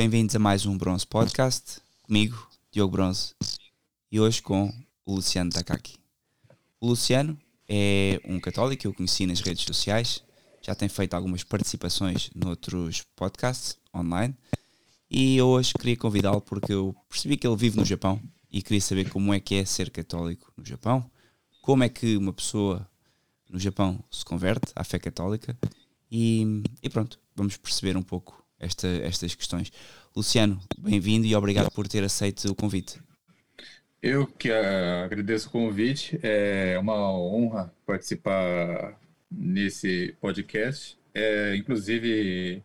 Bem-vindos a mais um Bronze Podcast, comigo, Diogo Bronze, e hoje com o Luciano Takaki. O Luciano é um católico eu conheci nas redes sociais, já tem feito algumas participações noutros podcasts online, e hoje queria convidá-lo porque eu percebi que ele vive no Japão e queria saber como é que é ser católico no Japão, como é que uma pessoa no Japão se converte à fé católica e, e pronto, vamos perceber um pouco esta, estas questões. Luciano, bem-vindo e obrigado por ter aceito o convite. Eu que agradeço o convite, é uma honra participar nesse podcast. É, inclusive,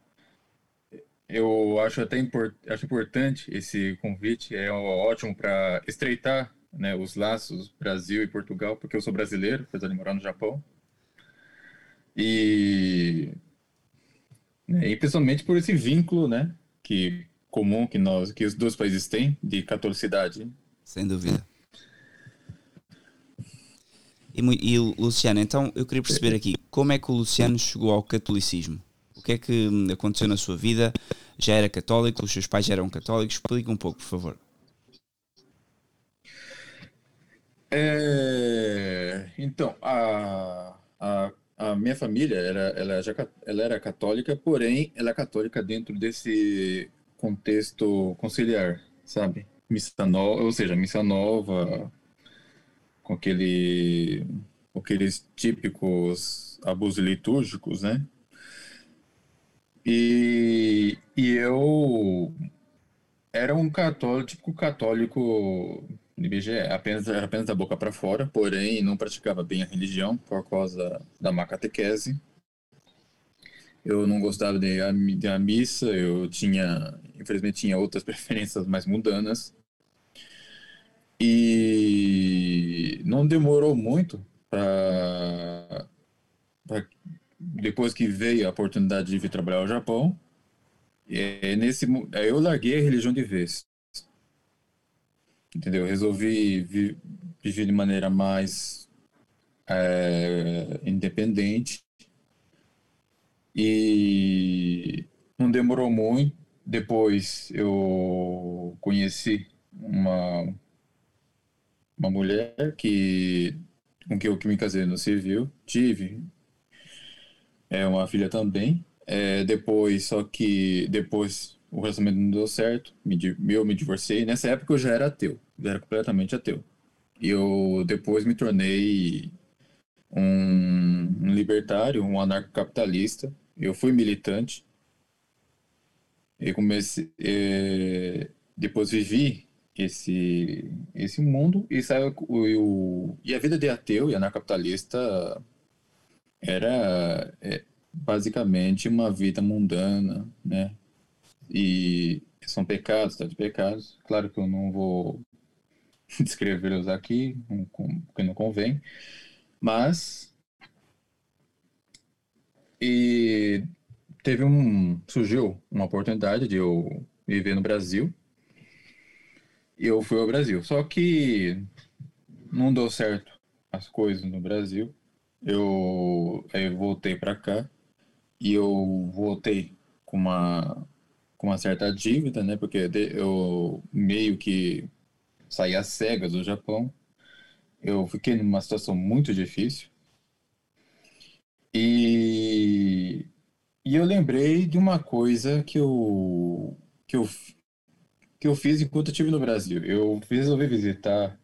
eu acho até import, acho importante esse convite, é ótimo para estreitar né, os laços Brasil e Portugal, porque eu sou brasileiro, apesar de morar no Japão. E né? E principalmente por esse vínculo, né, que comum que nós, que os dois países têm de catolicidade. Sem dúvida. E, e Luciano, então eu queria perceber aqui como é que o Luciano chegou ao catolicismo? O que é que aconteceu na sua vida? Já era católico? Os seus pais já eram católicos? Explique um pouco, por favor. É, então, a, a a minha família era, ela, já, ela era católica, porém ela é católica dentro desse contexto conciliar, sabe? Missa nova, ou seja, missa nova, com aquele, aqueles típicos abusos litúrgicos, né? E, e eu era um católico, católico IBGE apenas, apenas da boca para fora, porém não praticava bem a religião por causa da má catequese. Eu não gostava de a, de a missa, eu tinha, infelizmente, tinha outras preferências mais mundanas. E não demorou muito para depois que veio a oportunidade de vir trabalhar ao Japão, é, nesse, eu larguei a religião de vez entendeu? resolvi vi, viver de maneira mais é, independente e não demorou muito. Depois eu conheci uma uma mulher que com que eu que me casei no civil, tive é uma filha também. É, depois, só que depois o relacionamento não deu certo, me, eu me divorciei. Nessa época eu já era ateu, já era completamente ateu. E eu depois me tornei um, libertário, um anarcocapitalista. Eu fui militante. E comecei, é, depois vivi esse, esse mundo e saiu o, e a vida de ateu e anarcocapitalista era é, basicamente uma vida mundana, né? E são pecados, tá de pecados. Claro que eu não vou descrevê-los aqui, porque não convém, mas e teve um surgiu uma oportunidade de eu viver no Brasil e eu fui ao Brasil. Só que não deu certo as coisas no Brasil. Eu, eu voltei para cá e eu voltei com uma com uma certa dívida, né? Porque eu meio que saí às cegas do Japão. Eu fiquei numa situação muito difícil. E, e eu lembrei de uma coisa que eu, que eu, que eu fiz enquanto eu estive no Brasil. Eu resolvi visitar.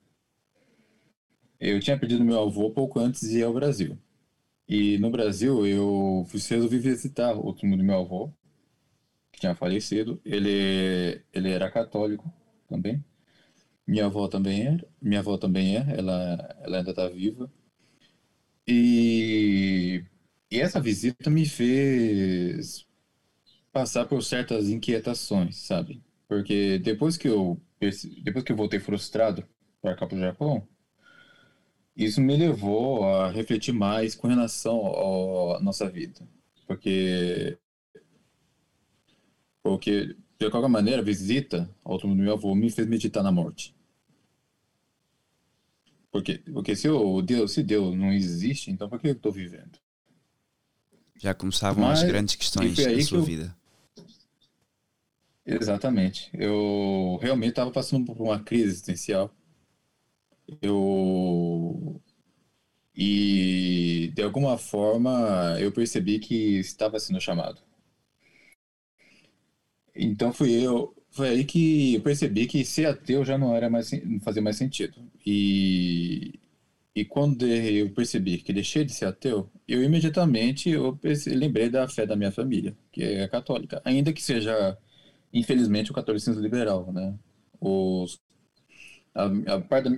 Eu tinha perdido meu avô pouco antes de ir ao Brasil. E no Brasil eu resolvi visitar o túmulo do meu avô tinha falecido. Ele, ele era católico também. Minha avó também era. Minha avó também é. Ela, ela ainda está viva. E, e essa visita me fez passar por certas inquietações, sabe? Porque depois que eu depois que eu voltei frustrado para cá para o Japão, isso me levou a refletir mais com relação à nossa vida. Porque porque, de qualquer maneira, a visita ao túmulo do meu avô me fez meditar na morte. Porque, porque se, o Deus, se Deus não existe, então por que eu estou vivendo? Já começavam Mas, as grandes questões da sua eu... vida. Exatamente. Eu realmente estava passando por uma crise existencial. Eu. E de alguma forma eu percebi que estava sendo chamado. Então fui eu, foi aí que eu percebi que ser ateu já não era mais não fazia mais sentido. E e quando eu percebi que deixei de ser ateu, eu imediatamente eu lembrei da fé da minha família, que é católica, ainda que seja infelizmente o catolicismo liberal, né? Os a, a parte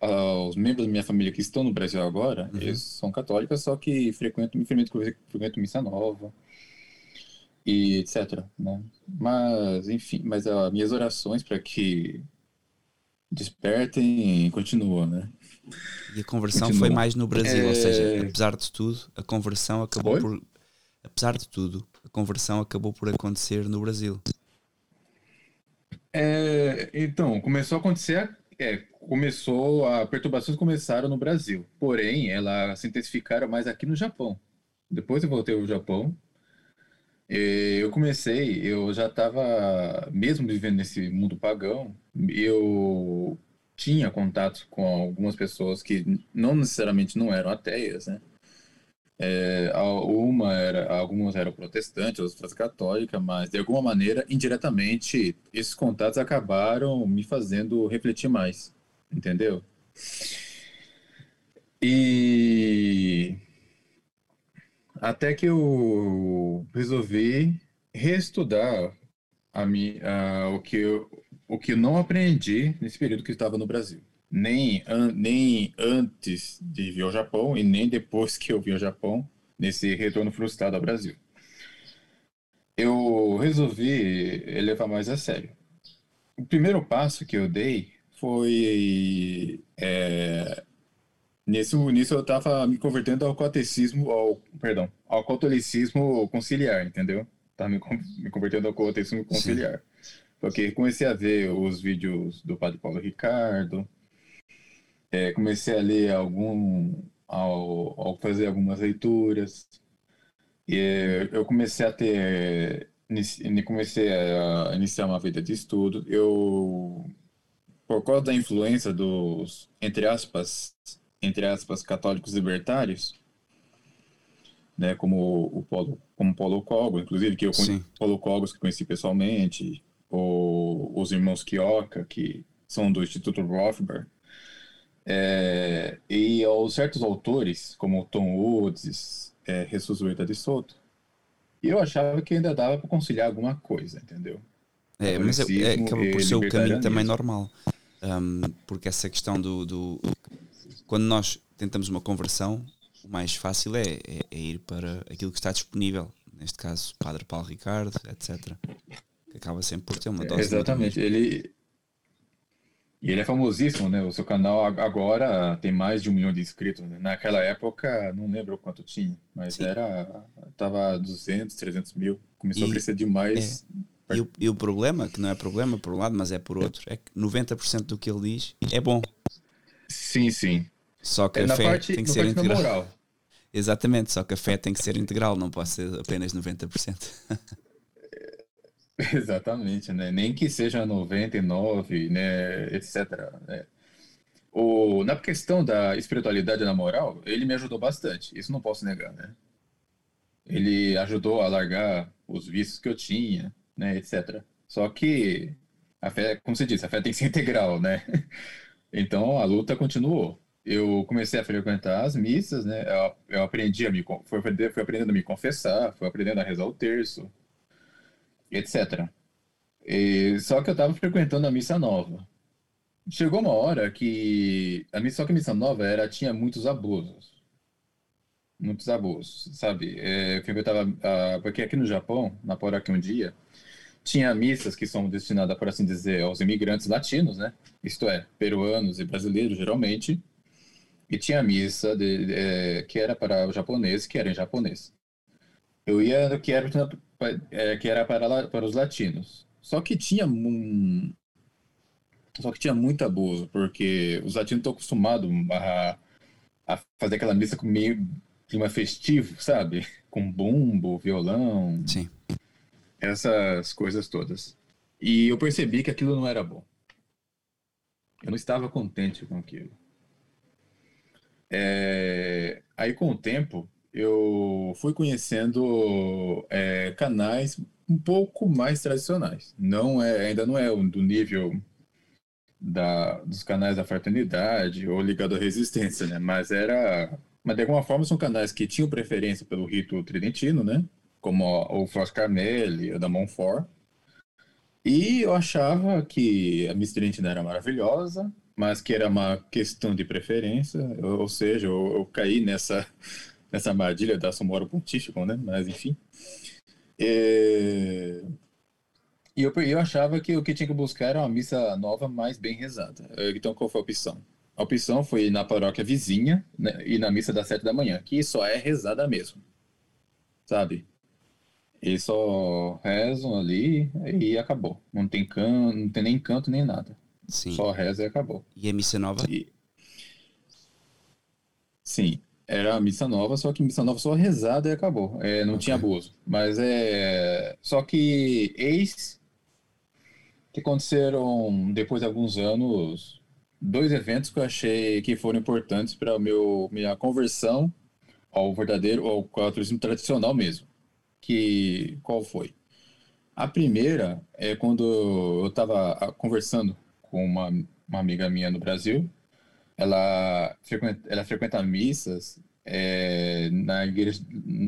os membros da minha família que estão no Brasil agora, uhum. eles são católicos, só que frequentam, infelizmente, frequentam missa nova e etc. Né? Mas, enfim, mas as minhas orações para que despertem continuam, né? E a conversão Continua. foi mais no Brasil, é... ou seja, é. apesar de tudo, a conversão acabou foi? por. Apesar de tudo, a conversão acabou por acontecer no Brasil. É, então, começou a acontecer. É, começou. A perturbações começaram no Brasil. Porém, elas se intensificaram mais aqui no Japão. Depois eu voltei ao Japão, eu comecei, eu já estava, mesmo vivendo nesse mundo pagão, eu tinha contato com algumas pessoas que não necessariamente não eram ateias, né? É, uma era, algumas eram protestantes, outras católicas, mas de alguma maneira, indiretamente, esses contatos acabaram me fazendo refletir mais, entendeu? E até que eu resolvi reestudar a mi, a, o, que eu, o que eu não aprendi nesse período que estava no Brasil. Nem, an, nem antes de vir ao Japão e nem depois que eu vim ao Japão, nesse retorno frustrado ao Brasil. Eu resolvi levar mais a sério. O primeiro passo que eu dei foi é, Nisso, nisso eu estava me convertendo ao catecismo, ao, perdão, ao catolicismo conciliar, entendeu? Tava me, me convertendo ao catecismo conciliar. Sim. Porque comecei a ver os vídeos do Padre Paulo Ricardo, é, comecei a ler algum, ao, ao fazer algumas leituras, e eu comecei a ter, comecei a iniciar uma vida de estudo. Eu, por causa da influência dos, entre aspas, entre aspas, católicos libertários, né, como o Paulo, como Paulo Cogos, inclusive, que eu conheci, Paulo Cogos, que conheci pessoalmente, ou os irmãos Kioka, que são do Instituto Rothbard, é, e aos certos autores, como Tom Woods, é, Jesus Ueda de Soto, e eu achava que ainda dava para conciliar alguma coisa, entendeu? É, mas é, é, acaba por ser o caminho também normal. Um, porque essa questão do, do, quando nós tentamos uma conversão, o mais fácil é, é, é, ir para aquilo que está disponível. Neste caso, Padre Paulo Ricardo, etc. Que acaba sempre por ter uma dose. Exatamente. Ele, e ele é famosíssimo, né? O seu canal agora tem mais de um milhão de inscritos. Né? Naquela época, não lembro quanto tinha, mas Sim. era. Tava 200, 300 mil. Começou e, a crescer demais. É. E, o, e o problema, que não é problema por um lado, mas é por outro, é que 90% do que ele diz é bom. Sim, sim. Só que é a fé parte, tem que ser integral. Exatamente, só que a fé tem que ser integral, não pode ser apenas 90%. Exatamente, né? Nem que seja 99, né, etc. Né? O, na questão da espiritualidade na moral, ele me ajudou bastante, isso não posso negar, né? Ele ajudou a largar os vícios que eu tinha, né, etc. Só que a fé, como você disse, a fé tem que ser integral, né? Então a luta continuou eu comecei a frequentar as missas, né? Eu, eu aprendi a me fui aprendendo a me confessar, fui aprendendo a rezar o terço, etc. E, só que eu estava frequentando a missa nova. Chegou uma hora que a missa, só que a missa nova era tinha muitos abusos, muitos abusos, sabe? É, eu frequentava a, porque aqui no Japão, na Poraqui um dia, tinha missas que são destinadas, por assim dizer, aos imigrantes latinos, né? Isto é, peruanos e brasileiros, geralmente, e tinha missa de, de, é, que era para o japonês, que era em japonês. Eu ia no que era, é, que era para, para os latinos. Só que tinha um, só que tinha muito abuso, porque os latinos estão acostumados a, a fazer aquela missa com meio clima festivo, sabe? Com bumbo, violão. Sim. Essas coisas todas. E eu percebi que aquilo não era bom. Eu não estava contente com aquilo. É... Aí, com o tempo, eu fui conhecendo é, canais um pouco mais tradicionais. Não é, ainda não é do nível da, dos canais da fraternidade ou ligado à resistência, né? Mas era, mas de alguma forma são canais que tinham preferência pelo rito tridentino, né? Como o Frost Carmel o da Montfort. E eu achava que a Miss Tridentina era maravilhosa, mas que era uma questão de preferência, ou, seja, eu, eu, caí nessa nessa armadilha da Somoro Pontífico, né? Mas enfim. É... E eu, eu achava que o que tinha que buscar era uma missa nova, mais bem rezada. Então, qual foi a opção? A opção foi na paróquia vizinha né, e na missa das sete da manhã, que só é rezada mesmo. Sabe? Eles só rezam ali e acabou. Não tem canto, não tem nem canto nem nada. Sim. Só reza e acabou. E a missa nova? E... Sim era a missa nova, só que missa nova só rezada e acabou. É, não okay. tinha abuso. Mas é. Só que eis que aconteceram, depois de alguns anos, dois eventos que eu achei que foram importantes para meu minha conversão ao verdadeiro, ao catolicismo tradicional mesmo. Que qual foi? A primeira é quando eu estava conversando com uma, uma amiga minha no Brasil ela frequenta, ela frequenta missas é, na igreja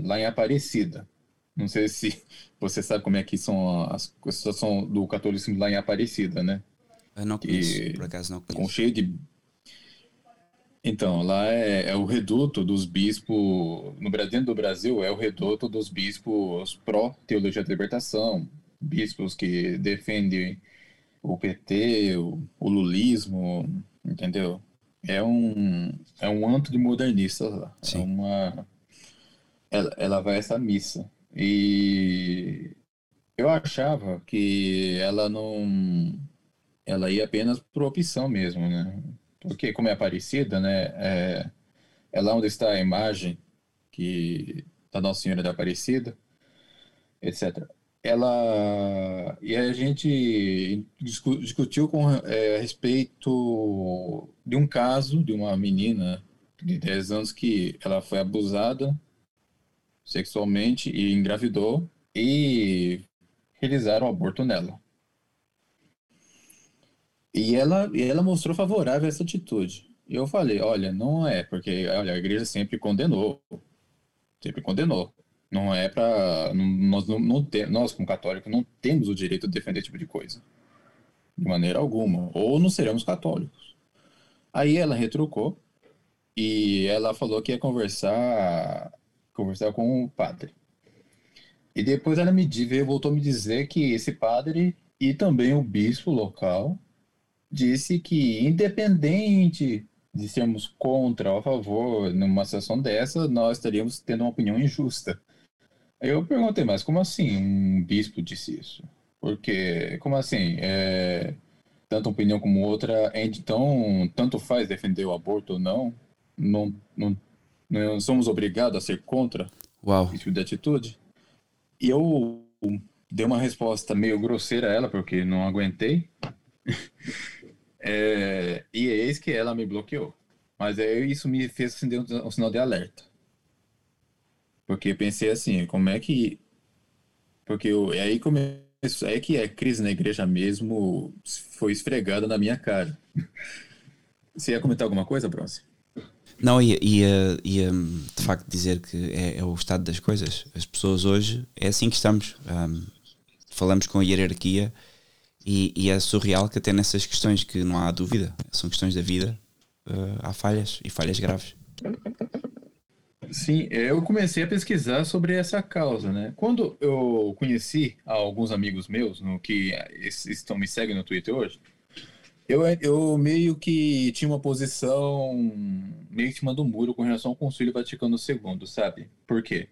lá em Aparecida. Não sei se você sabe como é que são as situações do catolicismo lá em Aparecida, né? Eu não conheço, por acaso não conheço. Com cheio de então, lá é, é, o reduto dos bispos, no dentro do Brasil, é o reduto dos bispos pró-teologia da libertação, bispos que defendem o PT, o, o lulismo, entendeu? é um, é um anto de modernistas lá. É uma. Ela, ela vai a essa missa. E eu achava que ela não. Ela ia apenas por opção mesmo, né? Porque, como é Aparecida, né? É, é lá onde está a imagem que da Nossa Senhora da Aparecida, etc ela e a gente discutiu com é, a respeito de um caso de uma menina de 10 anos que ela foi abusada sexualmente e engravidou e realizaram um aborto nela. E ela, e ela mostrou favorável a essa atitude. Eu falei, olha, não é, porque olha, a igreja sempre condenou. Sempre condenou. Não é para nós não, não tem, nós como católicos não temos o direito de defender esse tipo de coisa. De maneira alguma, ou não seremos católicos. Aí ela retrucou e ela falou que ia conversar conversar com o padre. E depois ela me veio, voltou a me dizer que esse padre e também o bispo local disse que independente de sermos contra ou a favor numa situação dessa, nós estaríamos tendo uma opinião injusta. Eu perguntei, mas como assim um bispo disse isso? Porque, como assim? É, tanto uma opinião como outra, então, tanto faz defender o aborto ou não? Não, não, não somos obrigados a ser contra Uau. esse tipo de atitude? E eu dei uma resposta meio grosseira a ela, porque não aguentei. é, e eis que ela me bloqueou. Mas aí isso me fez acender um, um sinal de alerta. Porque pensei assim, como é que. Porque eu, é aí começou. É que a crise na igreja mesmo foi esfregada na minha cara. Você ia comentar alguma coisa, Bronze? Não, ia, ia, ia de facto dizer que é, é, o estado das coisas. As pessoas hoje é assim que estamos. Um, falamos com a hierarquia e, e, é surreal que até nessas questões que não há dúvida, são questões da vida, uh, há falhas e falhas graves. Sim, eu comecei a pesquisar sobre essa causa, né? Quando eu conheci alguns amigos meus, no que estão me seguem no Twitter hoje, eu, eu meio que tinha uma posição meio em cima do muro com relação ao Concílio Vaticano II, sabe? Por quê?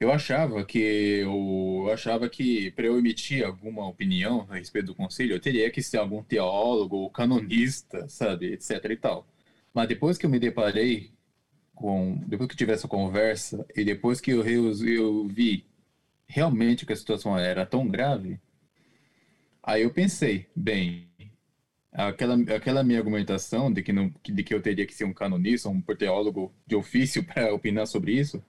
Eu achava que eu, achava que para eu emitir alguma opinião a respeito do concílio, eu teria que ser algum teólogo, canonista, sabe, etc e tal. Mas depois que eu me deparei com depois que tive essa conversa e depois que eu, eu, eu vi realmente que a situação era tão grave, Aí eu pensei, bem, aquela, aquela minha argumentação de que, não, de que eu teria que ser um canonista, um teólogo de ofício para opinar sobre isso,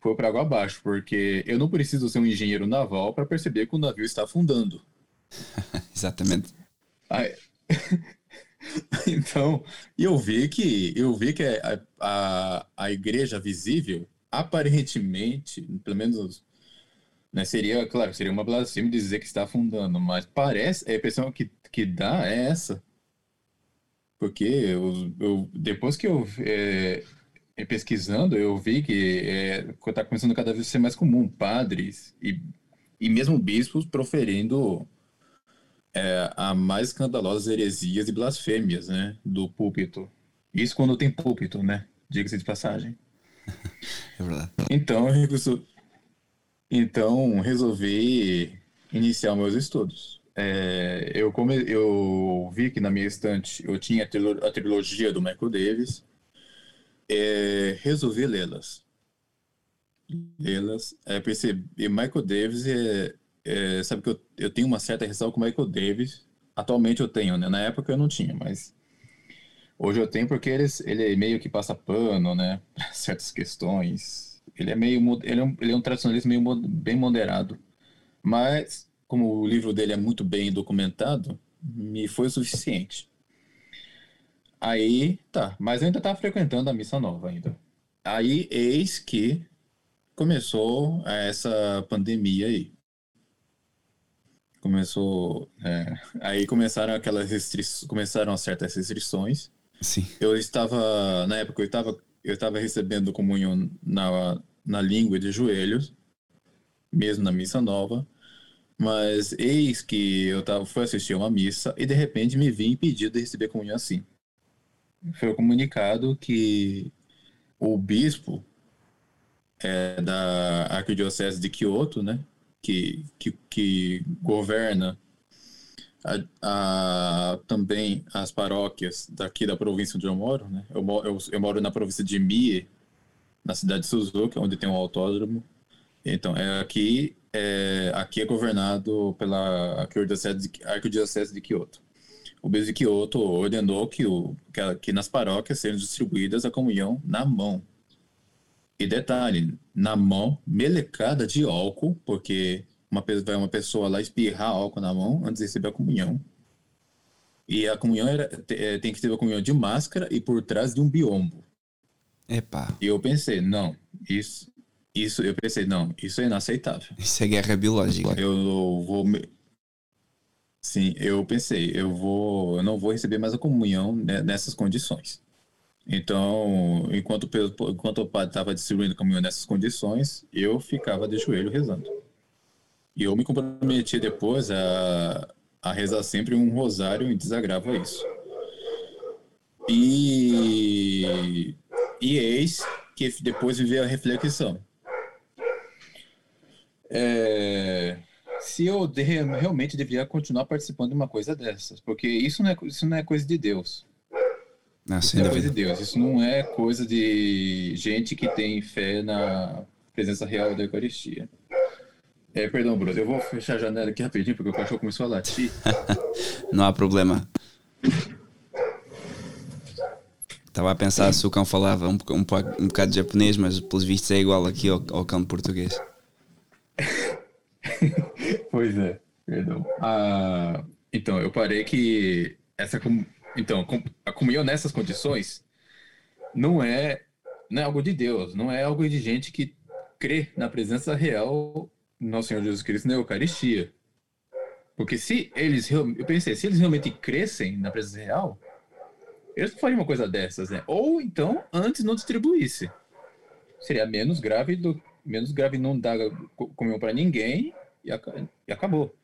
foi para água abaixo, porque eu não preciso ser um engenheiro naval para perceber que o navio está afundando. Exatamente. Aí, então, eu vi que eu vi que a, a, a igreja visível, aparentemente, pelo menos né, seria, claro, seria uma blasfêmia dizer que está afundando, mas parece, a impressão que, que dá é essa. Porque eu, eu depois que eu é, pesquisando, eu vi que está é, começando cada vez a ser mais comum padres e, e mesmo bispos proferindo é, a mais escandalosas heresias e blasfêmias, né, do púlpito. Isso quando tem púlpito, né? Diga-se de passagem. É verdade. Então, então resolvi iniciar meus estudos. É, eu, come, eu vi que na minha estante eu tinha a trilogia do Michael Davis. É, resolvi lê-las. Lê-las. É, percebi, Michael Davis é, é, sabe que eu, eu tenho uma certa ressalva com o Michael Davis. Atualmente eu tenho, né? Na época eu não tinha, mas hoje eu tenho porque ele, ele meio que passa pano, né? Para certas questões. Ele é meio ele é um, ele é um tradicionalista meio bem moderado. Mas como o livro dele é muito bem documentado, me foi o suficiente. Aí, tá, mas eu ainda estava frequentando a missa nova ainda. Aí, eis que começou essa pandemia aí começou. É, aí começaram aquelas restrições, começaram certas restrições. Sim. Eu estava, na época, eu estava, eu estava recebendo comunhão na, na língua de joelhos, mesmo na missa nova. Mas eis que eu tava, fui assistir uma missa e de repente me vi impedido de receber comunhão assim. Foi comunicado que o bispo é, da Arquidiocese de Kyoto, né, que, que, que governa a, a, também as paróquias daqui da província onde eu moro, né? Eu, eu, eu moro na província de Mie, na cidade de Suzuka, onde tem um autódromo. Então, é aqui, é, aqui é governado pela Arquidiocese de, de Kyoto. O bispo de Kyoto ordenou que, o, que, que nas paróquias sejam distribuídas a comunhão na mão e detalhe, na mão, melecada de álcool, porque uma, vai uma pessoa lá espirrar álcool na mão antes de receber a comunhão. E a comunhão era, é, tem que ter a comunhão de máscara e por trás de um biombo. Epa. E eu pensei, não, isso, isso, eu pensei, não, isso é inaceitável. Isso é guerra biológica. Eu vou. Sim, eu pensei, eu vou, eu não vou receber mais a comunhão nessas condições. Então, enquanto, enquanto o padre estava distribuindo o caminhão nessas condições, eu ficava de joelho rezando. E eu me comprometi depois a, a rezar sempre um rosário em desagravo a isso. E, e eis que depois me veio a reflexão. É, se eu de, realmente deveria continuar participando de uma coisa dessas, porque isso não é, isso não é coisa de Deus. Ah, isso é coisa de Deus. Isso não é coisa de gente que tem fé na presença real da Eucaristia. É, perdão, Bruno, eu vou fechar a janela aqui rapidinho porque o cachorro começou a latir. não há problema. Estava a pensar se o cão falava um, um, um bocado de japonês, mas pelos vistos é igual aqui ao, ao cão português. pois é, perdão. Ah, então, eu parei que essa então, a comunhão nessas condições não é, não é algo de Deus, não é algo de gente que crê na presença real do nosso Senhor Jesus Cristo na Eucaristia. Porque se eles, eu pensei, se eles realmente crescem na presença real, eles não fariam uma coisa dessas, né? Ou então, antes não distribuísse. Seria menos grave do menos grave não dar comunhão para ninguém e, acabou.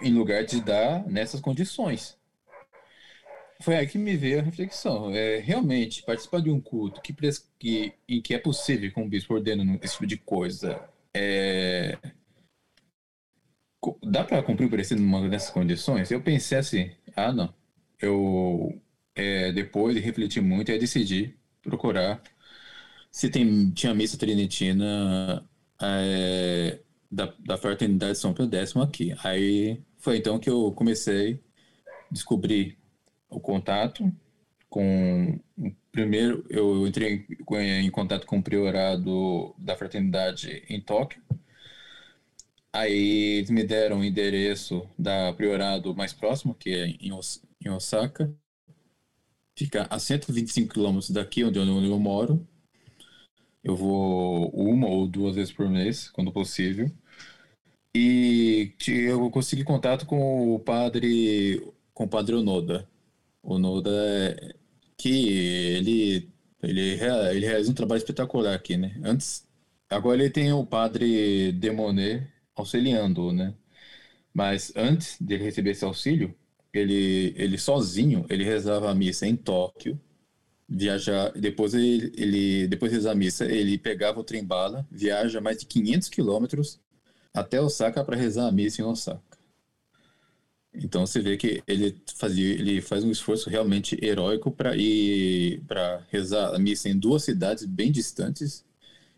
Em lugar de dar nessas condições foi aí que me veio a reflexão. É, realmente, participar de um culto que, que, em que é possível com o bispo ordenando esse tipo de coisa, é, dá para cumprir o preceito numa dessas condições? Eu pensei assim, ah, não. Eu, é, depois de refletir muito, eu decidi procurar se tem, tinha missa trinitina é, da, da Fraternidade São Pio X aqui. Aí foi então que eu comecei a descobrir o contato com primeiro eu entrei em, em contato com o priorado da fraternidade em Tóquio. Aí eles me deram o endereço da priorado mais próximo que é em, Os, em Osaka. Fica a 125 quilômetros daqui onde eu, onde eu moro. Eu vou uma ou duas vezes por mês quando possível. E eu consegui contato com o padre com o padre Onoda Onoda é que ele, ele, ele realiza um trabalho espetacular aqui, né? Antes, agora ele tem o padre Demonet auxiliando, né? Mas antes dele receber esse auxílio, ele, ele sozinho, ele rezava a missa em Tóquio, viajar, depois ele, ele depois de rezar a missa, ele pegava o trem-bala, viaja mais de 500 quilômetros até Osaka para rezar a missa em Osaka. Então você vê que ele fazia, ele faz um esforço realmente heróico para ir para rezar a missa em duas cidades bem distantes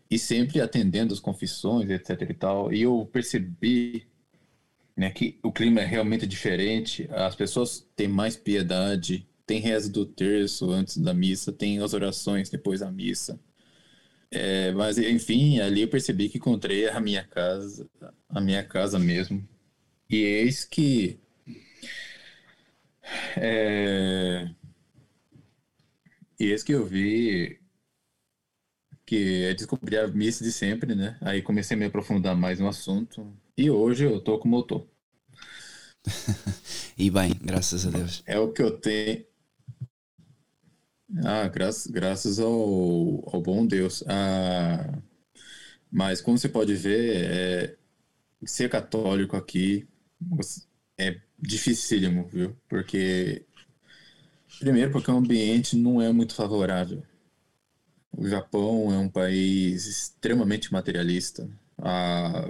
e sempre atendendo as confissões, etc e tal. E eu percebi né, que o clima é realmente diferente, as pessoas têm mais piedade, tem reza do terço antes da missa, tem as orações depois da missa. É, mas enfim, ali eu percebi que encontrei a minha casa, a minha casa mesmo. E eis que é... E esse que eu vi que é descobrir a missa de sempre, né? Aí comecei a me aprofundar mais no assunto. E hoje eu tô como eu tô. e bem, graças a Deus. É o que eu tenho. Ah, graças, graças ao, ao bom Deus. Ah, mas como você pode ver, é, ser católico aqui é dificílimo, viu? Porque. Primeiro, porque o ambiente não é muito favorável. O Japão é um país extremamente materialista. A...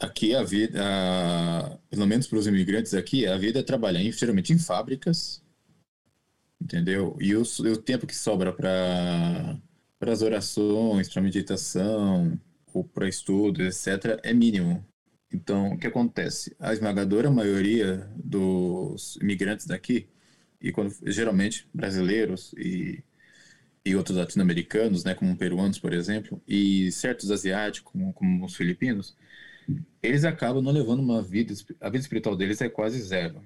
Aqui a vida, a... pelo menos para os imigrantes aqui, a vida é trabalhar geralmente em fábricas, entendeu? E o, o tempo que sobra para as orações, para meditação, ou para estudos, etc., é mínimo. Então, o que acontece? A esmagadora maioria dos imigrantes daqui, e quando, geralmente brasileiros e, e outros latino-americanos, né, como peruanos, por exemplo, e certos asiáticos, como, como os filipinos, eles acabam não levando uma vida, a vida espiritual deles é quase zero.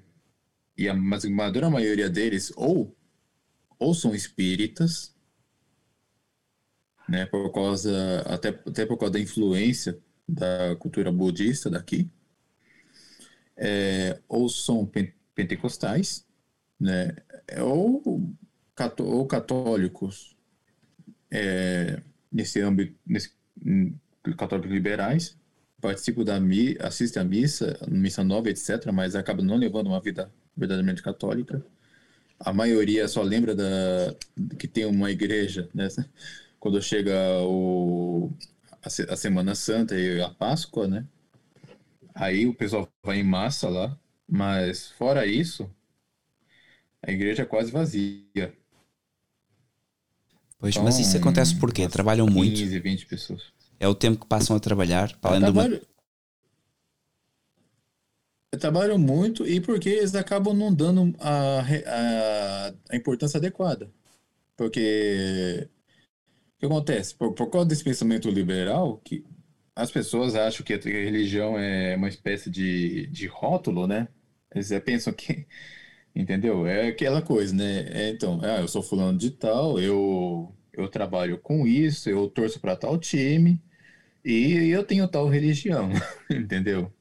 E a esmagadora maioria deles, ou, ou são espíritas, né, por causa, até, até por causa da influência da cultura budista daqui, é, ou são pentecostais, né, ou, ou católicos é, nesse âmbito, nesse, hum, católicos liberais, participam da mi, assistem à missa, missa nova, etc., mas acabam não levando uma vida verdadeiramente católica. A maioria só lembra da, que tem uma igreja, né? Quando chega o, a, Semana Santa e a Páscoa, né? Aí o pessoal vai em massa lá, mas fora isso, a igreja é quase vazia. Pois, então, mas isso acontece porque trabalham 15, muito. 15, 20 pessoas. É o tempo que passam a trabalhar, para além trabalho, uma... Trabalham muito e porque eles acabam não dando a, a, a importância adequada. Porque que acontece? Por, por causa desse pensamento liberal, que as pessoas acham que a religião é uma espécie de, de rótulo, né? Eles pensam que, entendeu? É aquela coisa, né? É, então, ah, eu sou fulano de tal, eu, eu trabalho com isso, eu torço para tal time e eu tenho tal religião, entendeu?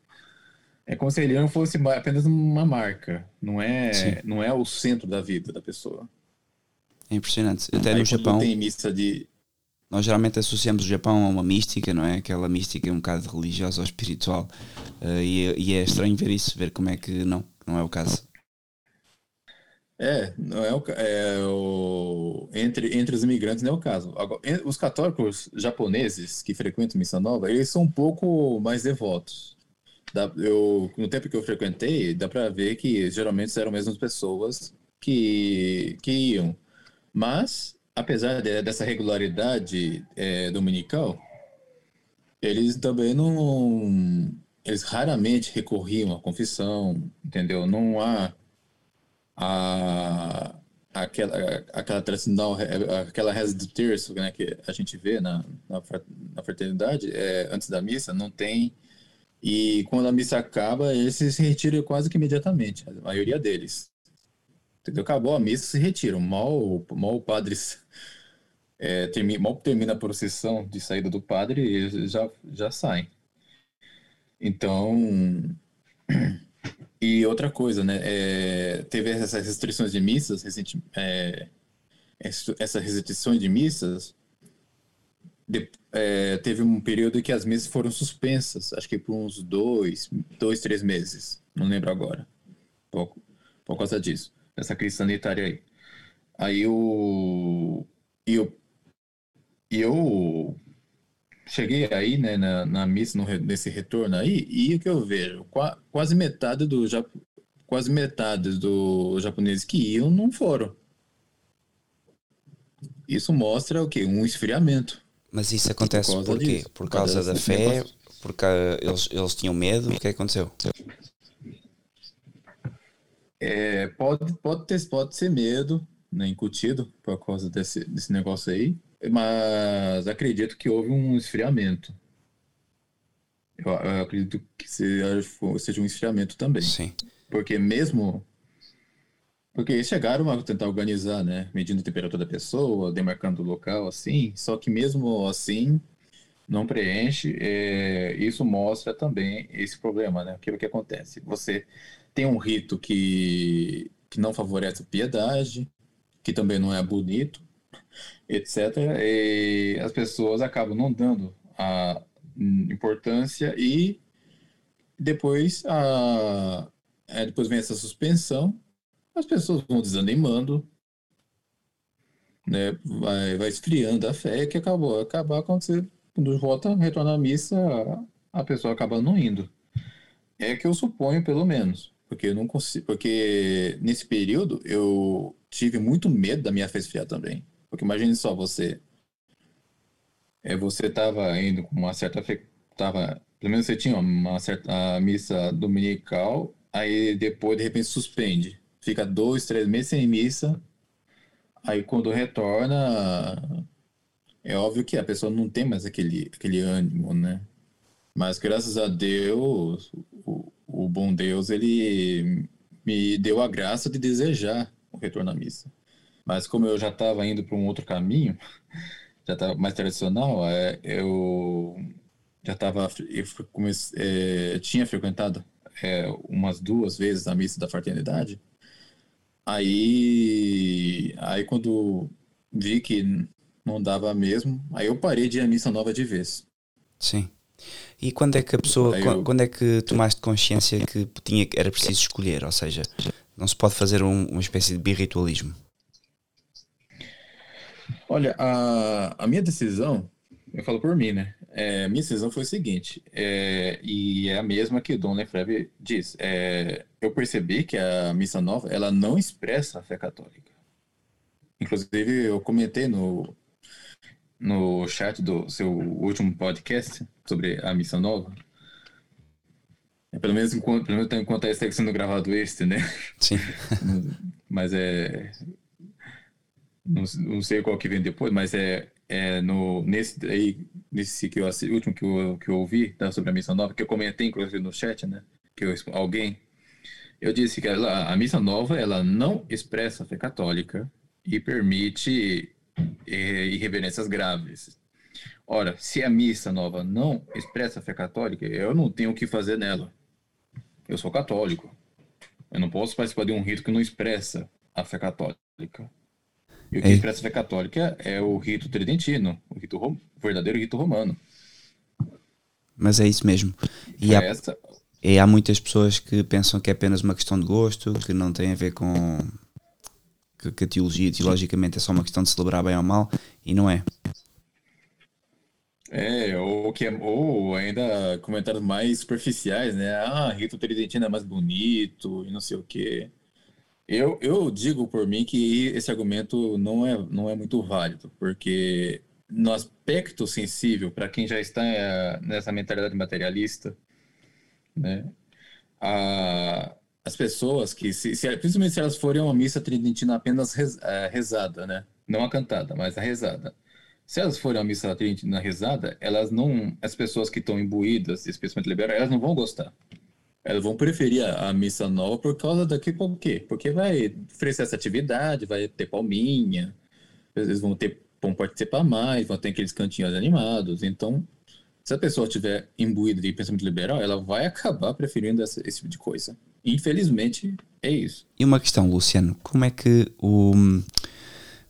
É como se a religião fosse apenas uma marca, não é, não é o centro da vida da pessoa. É impressionante. Até Aí, no Japão. Tem missa de nós geralmente associamos o Japão a uma mística, não é? Aquela mística um bocado religiosa ou espiritual. Uh, e, e, é estranho ver isso, ver como é que não, não é o caso. É, não é o, é o entre, entre os imigrantes não é o caso. Agora, os católicos japoneses que frequentam Missa Nova, eles são um pouco mais devotos. Dá, eu, no tempo que eu frequentei, dá para ver que geralmente eram as mesmas pessoas que, que iam. Mas apesar de, dessa regularidade é, dominical, eles também não. Eles raramente recorriam à confissão, entendeu? Não há a, aquela, aquela tradicional, aquela reza do terço né, que a gente vê na, na, fraternidade, é, antes da missa, não tem. E quando a missa acaba, eles se retiram quase que imediatamente, a maioria deles. Entendeu? Acabou a missa, se retiram. Mal, mal o padre é, termina, mal termina a procissão de saída do padre, eles já, já saem. Então, e outra coisa, né? É, teve essas restrições de missas, recente, é, essas restrições de missas, de, é, teve um período em que as missas foram suspensas, acho que por uns dois, dois, três meses, não lembro agora, por, por causa disso, essa crise sanitária aí. Aí o. E eu, e eu cheguei aí, né, na, na missa, no, nesse retorno aí, e o que eu vejo? Qua, quase metade do quase metade dos japoneses que iam não foram. Isso mostra o quê? Um esfriamento. Mas isso acontece por, quê? Por causa, por causa da fé? Porque eles, eles tinham medo? O que aconteceu? É, pode, pode, ter, pode ser medo, né, incutido por causa desse, desse negócio aí mas acredito que houve um esfriamento. Eu, eu acredito que seja, um esfriamento também. Sim. Porque mesmo. Porque eles chegaram a tentar organizar, né? Medindo a temperatura da pessoa, demarcando o local, assim. Só que mesmo assim, não preenche. É, isso mostra também esse problema, né? O que, que acontece? Você tem um rito que, que não favorece a piedade, que também não é bonito, etc. E as pessoas acabam não dando a importância e depois a é, depois vem essa suspensão, as pessoas vão desanimando, né? Vai, vai esfriando a fé que acabou acabar acontecendo quando volta retorna à missa a pessoa acaba não indo. É que eu suponho pelo menos, porque eu não consigo, porque nesse período eu tive muito medo da minha fé esfriar também. Porque imagine só, você. É, você estava indo com uma certa. Tava, pelo menos você tinha uma certa missa dominical, aí depois de repente suspende. Fica dois, três meses sem missa. Aí quando retorna, é óbvio que a pessoa não tem mais aquele, aquele ânimo, né? Mas graças a Deus, o, bom Deus, ele me deu a graça de desejar o retorno à missa. Mas como eu já estava indo para um outro caminho, já estava mais tradicional, é, eu já estava, é, tinha frequentado é, umas duas vezes a missa da fraternidade. Aí, aí quando vi que não dava mesmo, aí eu parei de ir à missa nova de vez. Sim. E quando é que a pessoa, eu, quando é que tomaste consciência que tinha, era preciso escolher? Ou seja, não se pode fazer um, uma espécie de birritualismo? Olha, a, a minha decisão, eu falo por mim, né? É, minha decisão foi o seguinte, é, e é a mesma que o Dom Lefebvre diz. É, eu percebi que a missa nova, ela não expressa a fé católica. Inclusive, eu comentei no, no chat do seu último podcast sobre a missa nova. É, pelo menos enquanto, pelo menos enquanto está sendo gravado este, né? Sim. Mas é não, não sei qual que vem depois, mas é, é no, nesse aí, nesse que eu, último que eu, que eu ouvi tá, sobre a missa nova, que eu comentei inclusive no chat, né? Que eu, alguém, eu disse que ela, a missa nova ela não expressa a fé católica e permite irreverências graves. Ora, se a missa nova não expressa a fé católica, eu não tenho o que fazer nela. Eu sou católico. Eu não posso participar de um rito que não expressa a fé católica. E o que é. expressa a fé católica é o rito tridentino, o, rito rom... o verdadeiro rito romano. Mas é isso mesmo. E há, essa... e há muitas pessoas que pensam que é apenas uma questão de gosto, que não tem a ver com que, que a teologia, teologicamente, é só uma questão de celebrar bem ou mal, e não é. É, ou, que é, ou ainda comentários mais superficiais, né? Ah, rito tridentino é mais bonito e não sei o quê. Eu, eu digo por mim que esse argumento não é, não é muito válido, porque no aspecto sensível, para quem já está é, nessa mentalidade materialista, né? A, as pessoas que, se, se, principalmente se elas forem uma missa tridentina apenas rez, é, rezada, né? Não a cantada, mas a rezada. Se elas forem uma missa tridentina rezada, elas não, as pessoas que estão imbuídas desse pensamento liberal, elas não vão gostar. Elas vão preferir a, a missa nova por causa daqui, por quê? Porque vai oferecer essa atividade, vai ter palminha, eles vão ter vão participar mais, vão ter aqueles cantinhos animados. Então, se a pessoa estiver imbuída de pensamento liberal, ela vai acabar preferindo essa, esse tipo de coisa. Infelizmente, é isso. E uma questão, Luciano, como é que o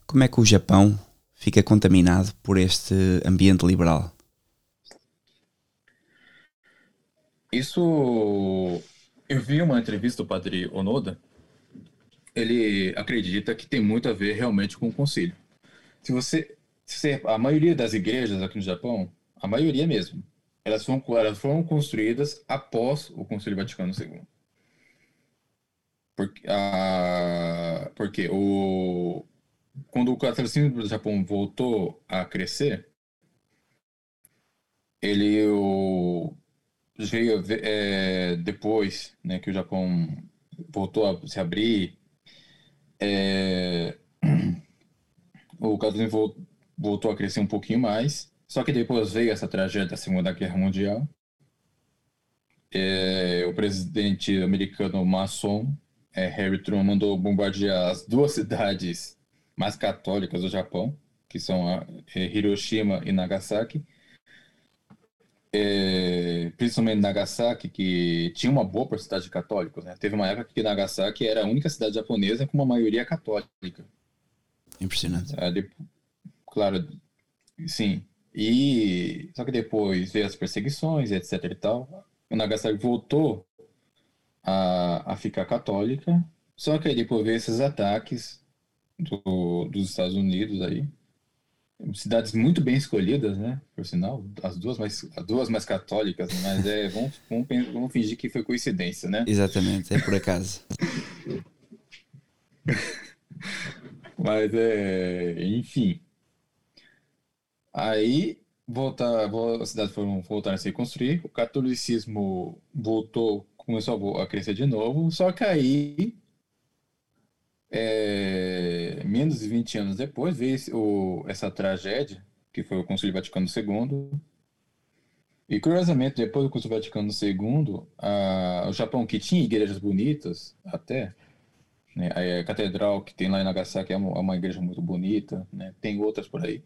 como é que o Japão fica contaminado por este ambiente liberal? Isso eu vi uma entrevista do padre Onoda. Ele acredita que tem muito a ver realmente com o concílio. Se você, se a maioria das igrejas aqui no Japão, a maioria mesmo, elas foram, elas foram construídas após o Concílio Vaticano II. Porque, a, porque o, quando o catolicismo do Japão voltou a crescer, ele o, veio é, depois né, que o Japão voltou a se abrir, é, o catolicismo voltou a crescer um pouquinho mais, só que depois veio essa tragédia da Segunda Guerra Mundial. É, o presidente americano maçom, é, Harry Truman, mandou bombardear as duas cidades mais católicas do Japão, que são a, é, Hiroshima e Nagasaki. É, principalmente Nagasaki, que tinha uma boa porcentagem de católicos. Né? Teve uma época que Nagasaki era a única cidade japonesa com uma maioria católica. Impressionante. De, claro, sim. E só que depois veio as perseguições, etc e tal. O Nagasaki voltou a, a ficar católica. Só que aí depois veio esses ataques do, dos Estados Unidos aí. Cidades muito bem escolhidas, né? Por sinal, as duas mais, as duas mais católicas, mas é, vamos, vamos, vamos fingir que foi coincidência, né? Exatamente, é por acaso. mas é, enfim. Aí voltar, as cidades foram voltar a se construir, o catolicismo voltou, começou a crescer de novo, só que aí é, menos de 20 anos depois, veio esse, o, essa tragédia, que foi o Concílio Vaticano II. E, curiosamente, depois do Concílio Vaticano II, a, o Japão, que tinha igrejas bonitas, até, né, a, catedral que tem lá em Nagasaki é uma, é uma igreja muito bonita, né, tem outras por aí.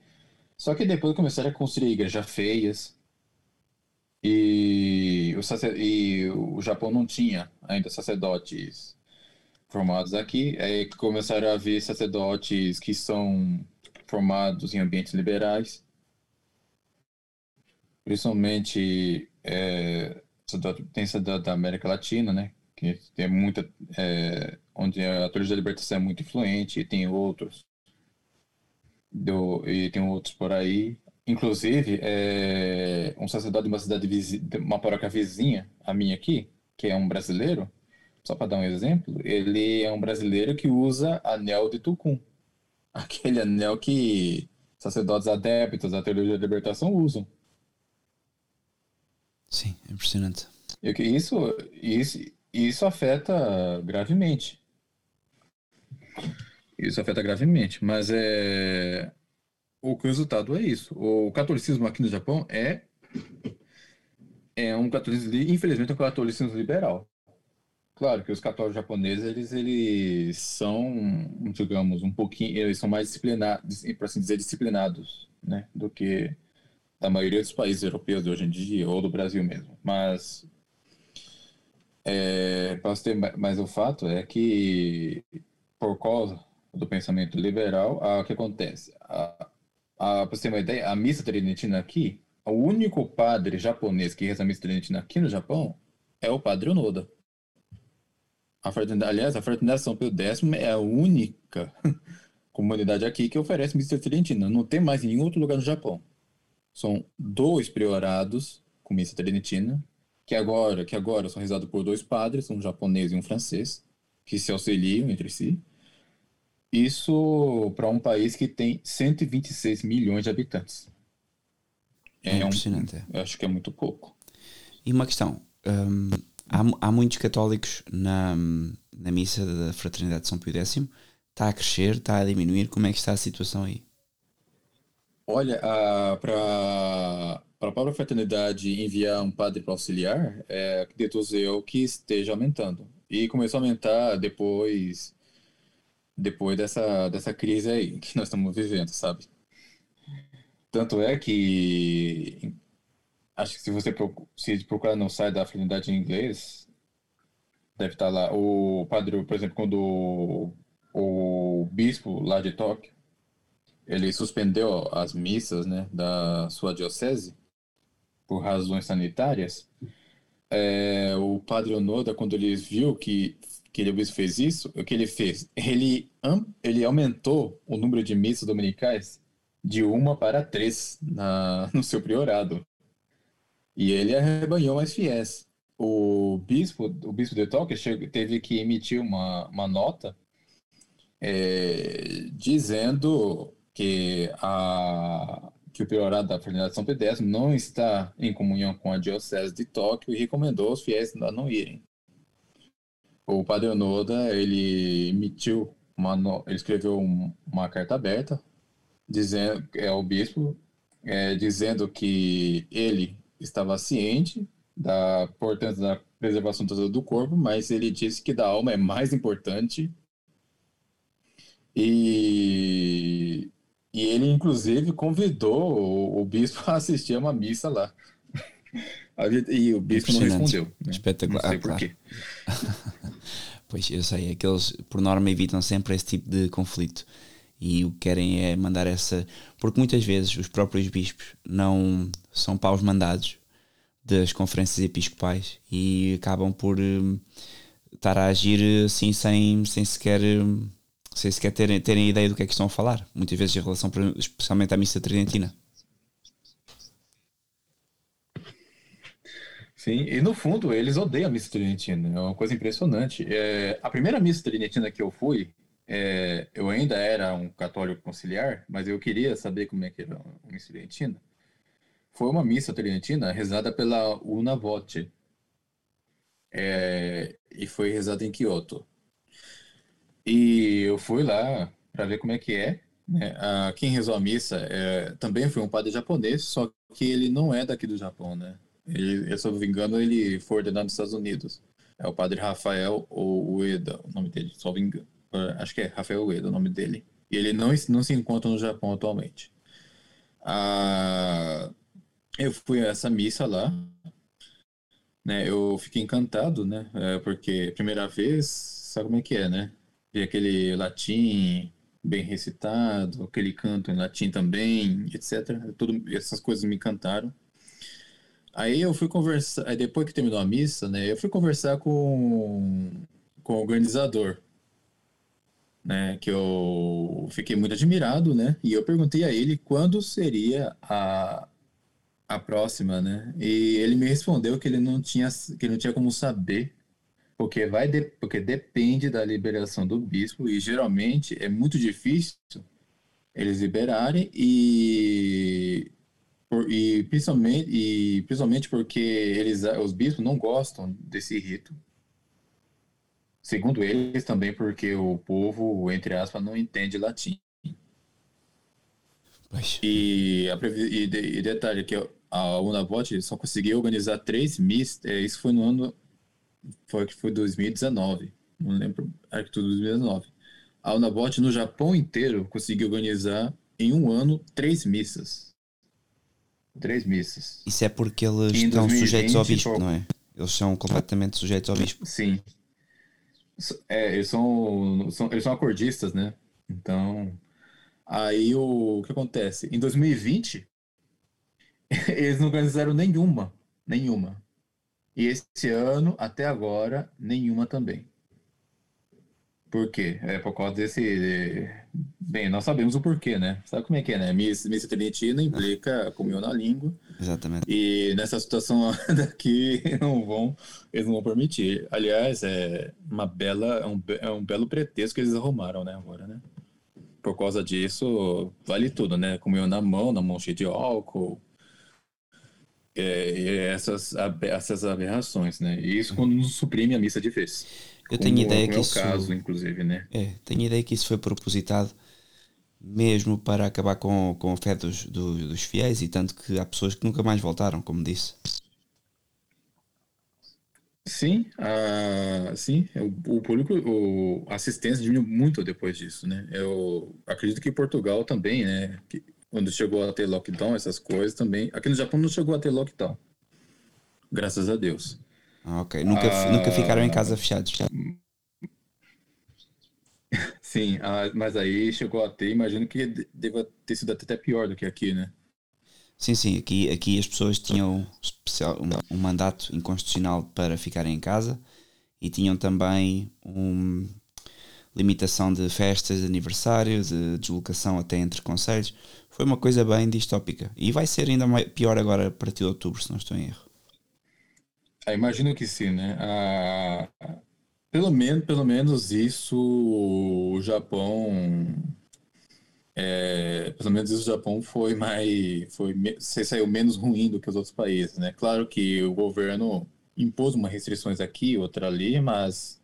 Só que depois começaram a construir igrejas feias, e o, e o Japão não tinha ainda sacerdotes formados aqui, que começaram a ver sacerdotes que são formados em ambientes liberais, principalmente é, tem sacerdote da América Latina, né? Que tem muita, é, onde a teologia da libertação é muito influente, e tem outros, do, e tem outros por aí. Inclusive, é, um sacerdote de uma cidade, uma paróquia vizinha, a minha aqui, que é um brasileiro, só para dar um exemplo, ele é um brasileiro que usa anel de Tucum. Aquele anel que sacerdotes adeptos da teologia da libertação usam. Sim, é impressionante. E isso, isso, isso afeta gravemente. Isso afeta gravemente, mas é o resultado é isso. O catolicismo aqui no Japão é é um catolicismo, infelizmente, é um catolicismo liberal. Claro que os católicos japoneses, eles, eles são, digamos, um pouquinho, eles são mais disciplinados, por assim dizer, disciplinados, né, do que a maioria dos países europeus de hoje em dia, ou do Brasil mesmo. Mas, é, ter, mas o fato é que, por causa do pensamento liberal, o que acontece? A, para você ter uma ideia, a missa tridentina aqui, o único padre japonês que reza a missa tridentina aqui no Japão é o padre Onoda. A aliás, a fraternidade São Pio X é a única comunidade aqui que oferece missa tridentina. Não tem mais em nenhum outro lugar no Japão. São dois priorados com missa tridentina, que agora, que agora são rezados por dois padres, um japonês e um francês, que se auxiliam entre si. Isso para um país que tem 126 milhões de habitantes. É, é impressionante. Um, eu acho que é muito pouco. E uma questão: um, há, há muitos católicos na, na missa da Fraternidade de São Pio X. Está a crescer, está a diminuir? Como é que está a situação aí? Olha, para a própria fraternidade enviar um padre para auxiliar, é, acredito eu que esteja aumentando. E começou a aumentar depois depois dessa, dessa crise aí que nós estamos vivendo, sabe? Tanto é que acho que se você se procurar no site da fraternidade em inglês, deve estar lá o padre, por exemplo, quando o, o bispo lá de Tóquio ele suspendeu as missas né, da sua diocese por razões sanitárias, é, o padre Onoda, quando ele viu que, que ele fez isso, o que ele fez? Ele, ele aumentou o número de missas dominicais de uma para três na, no seu priorado. E ele arrebanhou mais fiéis. O bispo, o bispo de Tóquio teve que emitir uma, uma nota é, dizendo que, a, que o priorado da Fraternidade São Pedro não está em comunhão com a Diocese de Tóquio e recomendou os fiéis a não irem. O padre Onoda, ele emitiu uma, ele escreveu uma carta aberta dizendo é o bispo é, dizendo que ele estava ciente da importância da preservação do corpo, mas ele disse que da alma é mais importante e e ele, inclusive, convidou o, o bispo a assistir a uma missa lá. E o bispo não respondeu. Né? Espetacular. Não sei porquê. pois eu sei, aqueles por norma evitam sempre esse tipo de conflito e o que querem é mandar essa. Porque muitas vezes os próprios bispos não são paus mandados das conferências episcopais e acabam por uh, estar a agir assim sem, sem sequer. Uh, sem sequer terem, terem ideia do que é que estão a falar, muitas vezes em relação especialmente à missa tridentina. Sim, e no fundo eles odeiam a missa tridentina, é uma coisa impressionante. É, a primeira missa tridentina que eu fui, é, eu ainda era um católico conciliar, mas eu queria saber como é que era a missa tridentina. Foi uma missa tridentina rezada pela Una Voce, é, e foi rezada em Kyoto. E eu fui lá para ver como é que é. Né? Ah, quem rezou a missa é, também foi um padre japonês, só que ele não é daqui do Japão, né? Ele, eu não me engano, ele foi ordenado nos Estados Unidos. É o padre Rafael Ueda, o nome dele, só me engano. Ah, acho que é Rafael Ueda o nome dele. E ele não, não se encontra no Japão atualmente. Ah, eu fui a essa missa lá, né? Eu fiquei encantado, né? É, porque primeira vez, sabe como é que é, né? ver aquele latim bem recitado, aquele canto em latim também, etc. Tudo, essas coisas me encantaram. Aí eu fui conversar, aí depois que terminou a missa, né, eu fui conversar com, com o organizador, né, que eu fiquei muito admirado, né, e eu perguntei a ele quando seria a, a próxima, né, e ele me respondeu que ele não tinha, que ele não tinha como saber porque vai de, porque depende da liberação do bispo e geralmente é muito difícil eles liberarem e por, e principalmente e principalmente porque eles os bispos não gostam desse rito segundo eles também porque o povo entre aspas não entende latim e, a, e, e detalhe que a Unavote só conseguiu organizar três missas é, isso foi no ano foi que foi 2019. Não lembro, acho que foi 2019. A Unabot no Japão inteiro conseguiu organizar em um ano três missas. Três missas. Isso é porque eles estão 2020, sujeitos ao bispo, não é? Eles são completamente sujeitos ao bispo. Sim. É, eles são, são, eles são acordistas, né? Então, aí o, o que acontece? Em 2020, eles não organizaram nenhuma. Nenhuma. E esse ano, até agora, nenhuma também. Por quê? É por causa desse. Bem, nós sabemos o porquê, né? Sabe como é que é, né? Missa, missa tridentina implica comunhão na língua. Exatamente. E nessa situação daqui, não vão, eles não vão permitir. Aliás, é uma bela, é um, é um belo pretexto que eles arrumaram, né, agora, né? por causa disso, vale tudo, né? Comeu na mão, na mão cheia de álcool. É, essas, essas aberrações, né? E isso quando nos suprime a missa de vez. Eu tenho ideia é que é o isso. caso, inclusive, né? É, tenho ideia que isso foi propositado mesmo para acabar com, com a fé dos, dos, dos fiéis e tanto que há pessoas que nunca mais voltaram, como disse. Sim, a, sim, o, o público, o, a assistência diminuiu muito depois disso, né? Eu acredito que Portugal também, né? Que, quando chegou a ter lockdown, essas coisas também. Aqui no Japão não chegou a ter lockdown. Graças a Deus. Ah, ok. Nunca, ah, nunca ficaram em casa fechados. Sim, ah, mas aí chegou a ter, imagino que deva ter sido até pior do que aqui, né? Sim, sim, aqui, aqui as pessoas tinham especial, um, um mandato inconstitucional para ficarem em casa e tinham também uma limitação de festas de aniversário, de deslocação até entre conselhos. Foi uma coisa bem distópica. E vai ser ainda pior agora a partir de outubro, se não estou em erro. Ah, imagino que sim, né? Ah, pelo, menos, pelo menos isso o Japão é, pelo menos isso o Japão foi mais. Foi, você saiu menos ruim do que os outros países, né? Claro que o governo impôs umas restrições aqui, outra ali, mas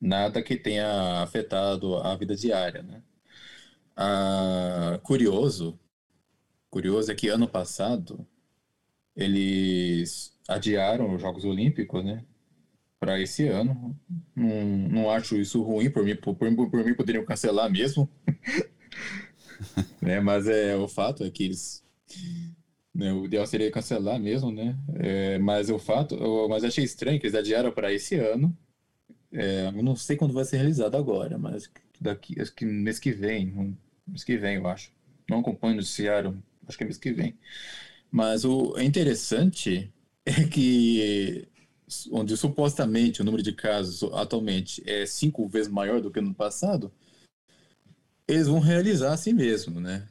nada que tenha afetado a vida diária, né? Ah, curioso, curioso é que ano passado eles adiaram os Jogos Olímpicos, né? Para esse ano. Não, não acho isso ruim, por mim, por, por, por mim poderiam cancelar mesmo. né? Mas é, o fato é que eles. Né, o ideal seria cancelar mesmo, né? É, mas o fato. Eu, mas achei estranho que eles adiaram para esse ano. É, eu não sei quando vai ser realizado agora, mas daqui, acho que mês que vem. Mês que vem, eu acho. Não acompanho o noticiário, acho que é mês que vem. Mas o é interessante é que onde supostamente o número de casos atualmente é cinco vezes maior do que no passado, eles vão realizar assim mesmo, né?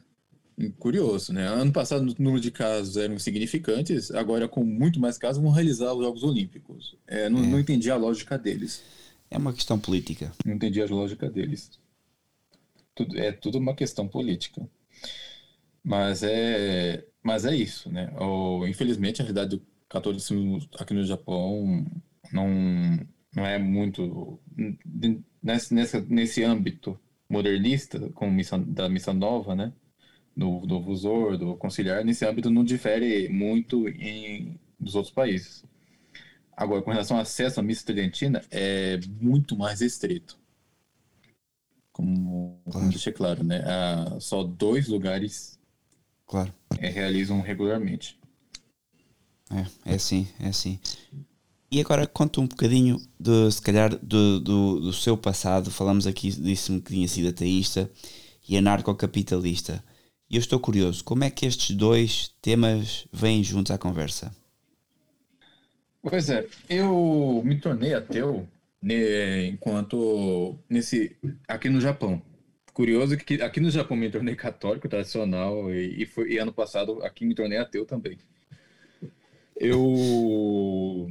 Curioso, né? Ano passado o número de casos eram significantes, agora com muito mais casos vão realizar os Jogos Olímpicos. É, não, é. não entendi a lógica deles. É uma questão política. Não entendi a lógica deles. Tudo, é tudo uma questão política. Mas é, mas é isso, né? O, infelizmente a realidade do catolicismo aqui no Japão não, não é muito nesse, nesse, nesse âmbito modernista, como missão, da missão nova, né? Do, do Vusor, do conciliar, nesse âmbito não difere muito em, dos outros países. Agora, com relação ao acesso à missa tridentina, é muito mais restrito. Como, claro. como deixei claro, né? Há só dois lugares claro. É, realizam regularmente. É, é assim, é assim. E agora conta um bocadinho, de, se calhar, do, do, do seu passado. Falamos aqui, disse-me que tinha sido ateísta e anarcocapitalista. E eu estou curioso, como é que estes dois temas vêm juntos à conversa? Pois é, eu me tornei ateu né, enquanto nesse aqui no Japão. Curioso que aqui no Japão me tornei católico tradicional e, e, foi, e ano passado aqui me tornei ateu também. Eu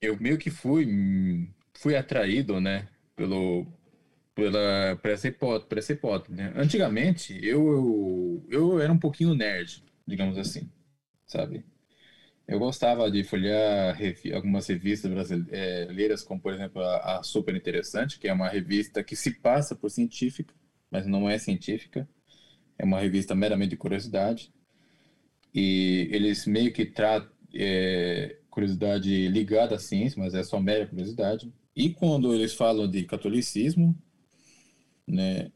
eu meio que fui fui atraído, né, pelo pela essa hipótese, essa hipótese, né? Antigamente eu, eu eu era um pouquinho nerd, digamos assim, sabe? Eu gostava de folhear algumas revistas brasileiras, como por exemplo a, a, Super Interessante, que é uma revista que se passa por científica, mas não é científica. É uma revista meramente de curiosidade. E eles meio que tratam é, curiosidade ligada à ciência, mas é só mera curiosidade. E quando eles falam de catolicismo, né,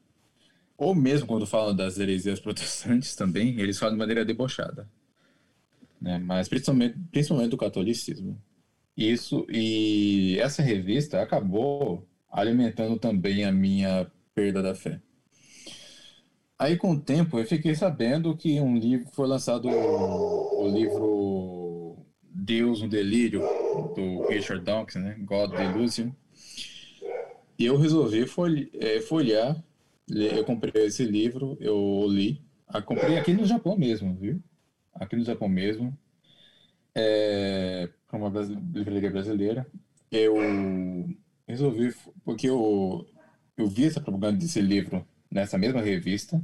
ou mesmo quando falam das heresias protestantes também, eles falam de maneira debochada, né, mas principalmente, principalmente do catolicismo. Isso e essa revista acabou alimentando também a minha perda da fé. Aí com o tempo eu fiquei sabendo que um livro foi lançado, o livro Deus no Delírio, do Richard Dawkins, né? God Delusion. E eu resolvi é, folhear, eu comprei esse livro, eu li, a, ah, comprei aqui no Japão mesmo, viu? Aqui no Japão mesmo, é, para uma livraria brasileira. Eu resolvi, porque eu, eu vi essa propaganda desse livro nessa mesma revista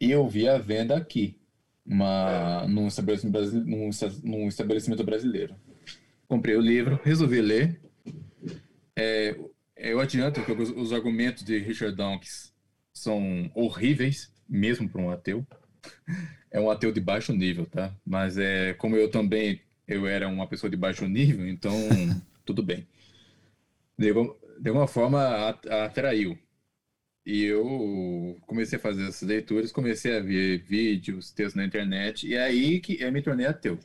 e eu vi a venda aqui, uma, num, estabelecimento brasileiro, num, num estabelecimento brasileiro. Comprei o livro, resolvi ler. É, eu adianto que os, os argumentos de Richard Dawkins são horríveis, mesmo para um ateu. É um ateu de baixo nível, tá? Mas é como eu também eu era uma pessoa de baixo nível, então tudo bem. De, de alguma forma atraiu. E eu comecei a fazer essas leituras, comecei a ver vídeos, textos na internet, e é aí que eu me tornei ateu.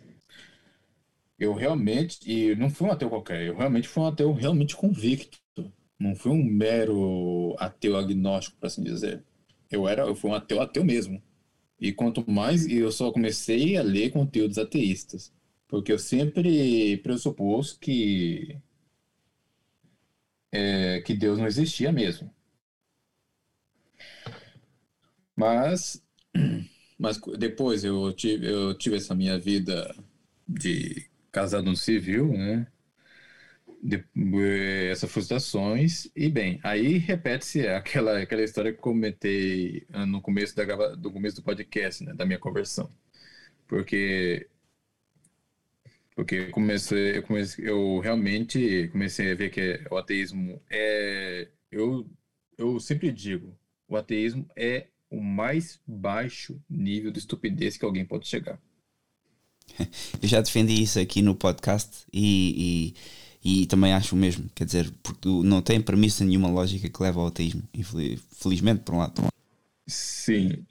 Eu realmente, e não fui um ateu qualquer, eu realmente fui um ateu realmente convicto. Não fui um mero ateu agnóstico, por assim dizer. Eu era, eu fui um ateu ateu mesmo. E quanto mais, eu só comecei a ler conteúdos ateístas. Porque eu sempre pressupus que, é, que Deus não existia mesmo. Mas, mas depois eu tive, eu tive essa minha vida de casado no civil, né? De, essas frustrações e bem aí repete-se aquela aquela história que comentei ah, no começo da do começo do podcast né, da minha conversão porque porque comecei eu comecei eu realmente comecei a ver que o ateísmo é eu eu sempre digo o ateísmo é o mais baixo nível de estupidez que alguém pode chegar. Eu já defendi isso aqui no podcast e, e, e, também acho o mesmo. Quer dizer, porque não tem premissa nenhuma lógica que leva ao ateísmo, infelizmente, por um lado. Sim.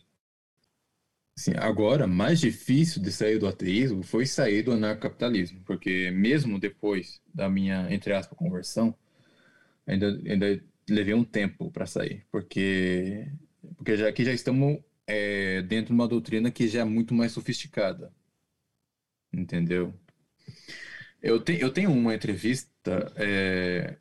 Sim, agora, mais difícil de sair do ateísmo foi sair do anarcapitalismo, porque mesmo depois da minha, entre aspas, conversão, ainda, ainda levei um tempo para sair, porque porque já aqui já estamos é, dentro de uma doutrina que já é muito mais sofisticada. Entendeu? Eu, te, eu tenho uma entrevista é,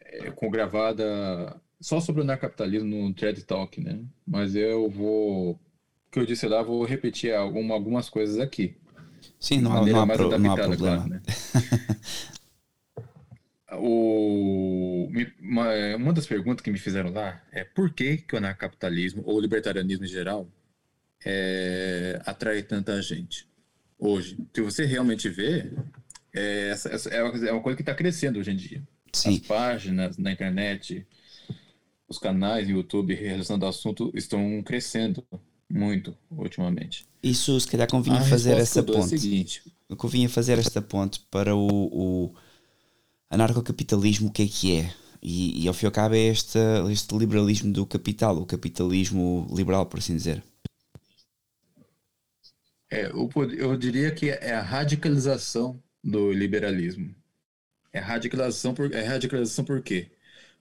é, com gravada só sobre o anarcapitalismo no TED Talk, né? Mas eu vou. O que eu disse lá, vou repetir alguma, algumas coisas aqui. Sim, não, não, há, pro, não há problema. Claro, né? O, uma, uma das perguntas que me fizeram lá é por que, que o anarcapitalismo, ou o libertarianismo em geral, é, atrai tanta gente hoje. Se você realmente vê, é, essa, essa é, uma, é uma coisa que está crescendo hoje em dia. Sim. As páginas na internet, os canais no YouTube relacionados ao assunto estão crescendo muito ultimamente. Isso, se calhar, convinha fazer essa ponte. É seguinte. Convinha fazer esta ponte para o, o anarcocapitalismo o que é que é? E, e ao fim e ao cabo é este, este liberalismo do capital, o capitalismo liberal, por assim dizer. É, eu, eu diria que é a radicalização do liberalismo. É radicalização por, é radicalização por quê?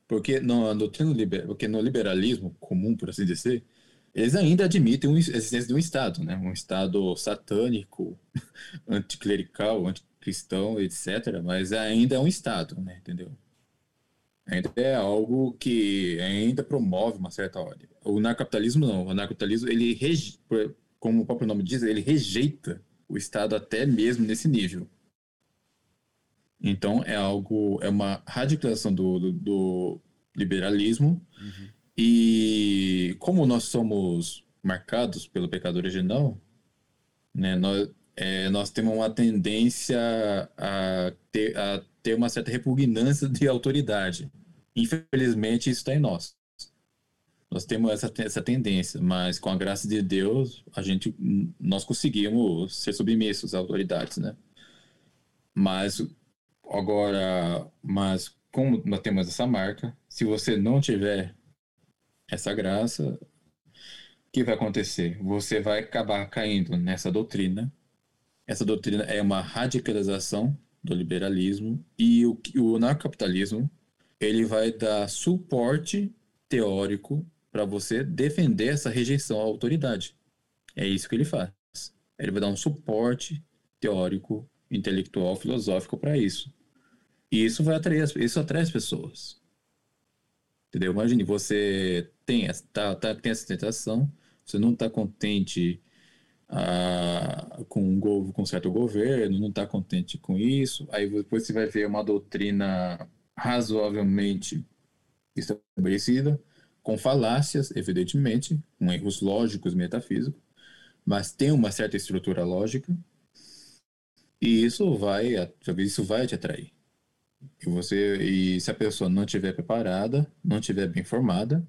Porque no, liber, porque no liberalismo comum, por assim dizer, eles ainda admitem a existência de um Estado, né? um Estado satânico, anticlerical, anti, cristão, etc., mas ainda é um Estado, né? entendeu? Ainda é algo que ainda promove uma certa ordem. O anarcapitalismo não. O anarcapitalismo, ele, reje... como o próprio nome diz, ele rejeita o Estado até mesmo nesse nível. Então, é algo, é uma radicalização do, do, do liberalismo. Uhum. E como nós somos marcados pelo pecado original, né, nós, é, nós temos uma tendência a ter, a ter uma certa repugnância de autoridade. Infelizmente, isso está em nós. Nós temos essa, essa tendência, mas com a graça de Deus, a gente, nós conseguimos ser submissos às autoridades, né? Mas agora, mas como nós temos essa marca, se você não tiver essa graça, o que vai acontecer? Você vai acabar caindo nessa doutrina essa doutrina é uma radicalização do liberalismo e o, o anarcapitalismo ele vai dar suporte teórico para você defender essa rejeição à autoridade. É isso que ele faz. Ele vai dar um suporte teórico, intelectual, filosófico para isso. E isso vai atrair, isso atrai as pessoas. Entendeu? Imagine, você tem, tá, tá, tem essa tentação, você não está contente com, um, com um certo governo, não está contente com isso, aí depois você vai ver uma doutrina razoavelmente estabelecida, com falácias, evidentemente, com erros lógicos, metafísicos, mas tem uma certa estrutura lógica e isso vai, isso vai te atrair. E você, e se a pessoa não estiver preparada, não estiver bem formada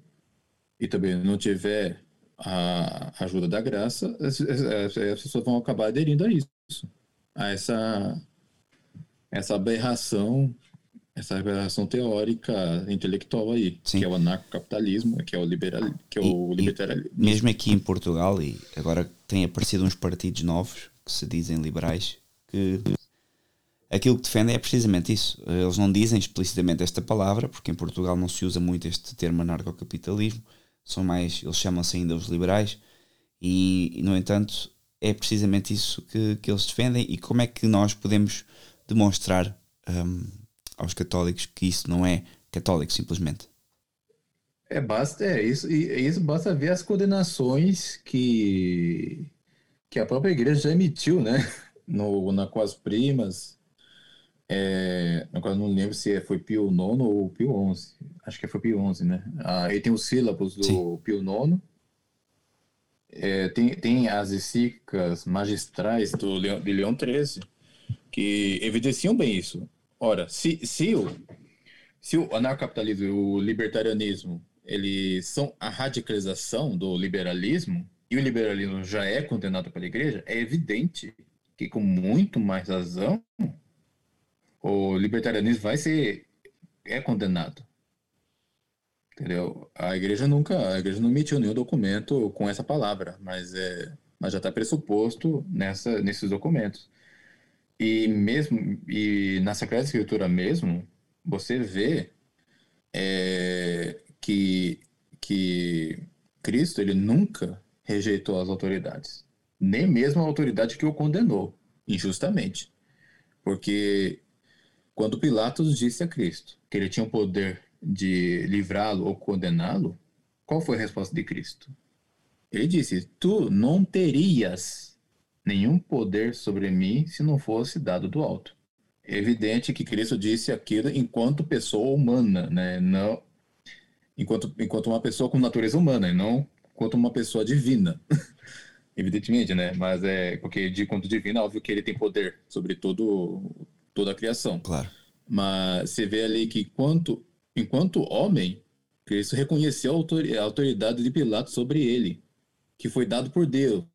e também não tiver a ajuda da graça, as, as, as pessoas vão acabar aderindo a isso, a essa essa aberração essa aberração teórica intelectual aí, Sim. que é o anarcocapitalismo, que é o liberal, que é o libertarianismo. Mesmo aqui em Portugal e agora têm aparecido uns partidos novos que se dizem liberais que aquilo que defendem é precisamente isso. Eles não dizem explicitamente esta palavra, porque em Portugal não se usa muito este termo anarcocapitalismo, são mais, eles chamam-se ainda os liberais, e, no entanto é precisamente isso que, que eles defendem e como é que nós podemos demonstrar um, aos católicos que isso não é católico simplesmente. É, basta, é isso, e isso basta ver as condenações que, que a própria igreja já emitiu, né? No, na com as primas. É, agora não lembro se foi Pio IX ou Pio XI. Acho que foi Pio XI, né? Ah, aí tem os sílabos do Sim. Pio IX. É, tem, tem as encíclicas magistrais do Leão, de Leão XIII que evidenciam bem isso. Ora, se, se, o, se o anarcapitalismo e o libertarianismo eles são a radicalização do liberalismo, e o liberalismo já é condenado pela igreja, é evidente que com muito mais razão o libertarianismo vai ser é condenado. Entendeu? A igreja nunca, a igreja não emitiu nenhum documento com essa palavra, mas é, mas já está pressuposto nessa nesses documentos. E mesmo e na Sagrada Escritura mesmo, você vê é, que, que Cristo ele nunca rejeitou as autoridades, nem mesmo a autoridade que o condenou injustamente, porque quando Pilatos disse a Cristo que ele tinha o poder de livrá-lo ou condená-lo, qual foi a resposta de Cristo? Ele disse: Tu não terias nenhum poder sobre mim se não fosse dado do alto. É evidente que Cristo disse aquilo enquanto pessoa humana, né? Não enquanto enquanto uma pessoa com natureza humana, e não enquanto uma pessoa divina. Evidentemente, né? Mas é porque de quanto divino, é óbvio que ele tem poder sobre todo toda a criação. Claro. Mas você vê ali que enquanto enquanto homem, Cristo reconheceu a autoridade de Pilatos sobre ele, que foi dado por Deus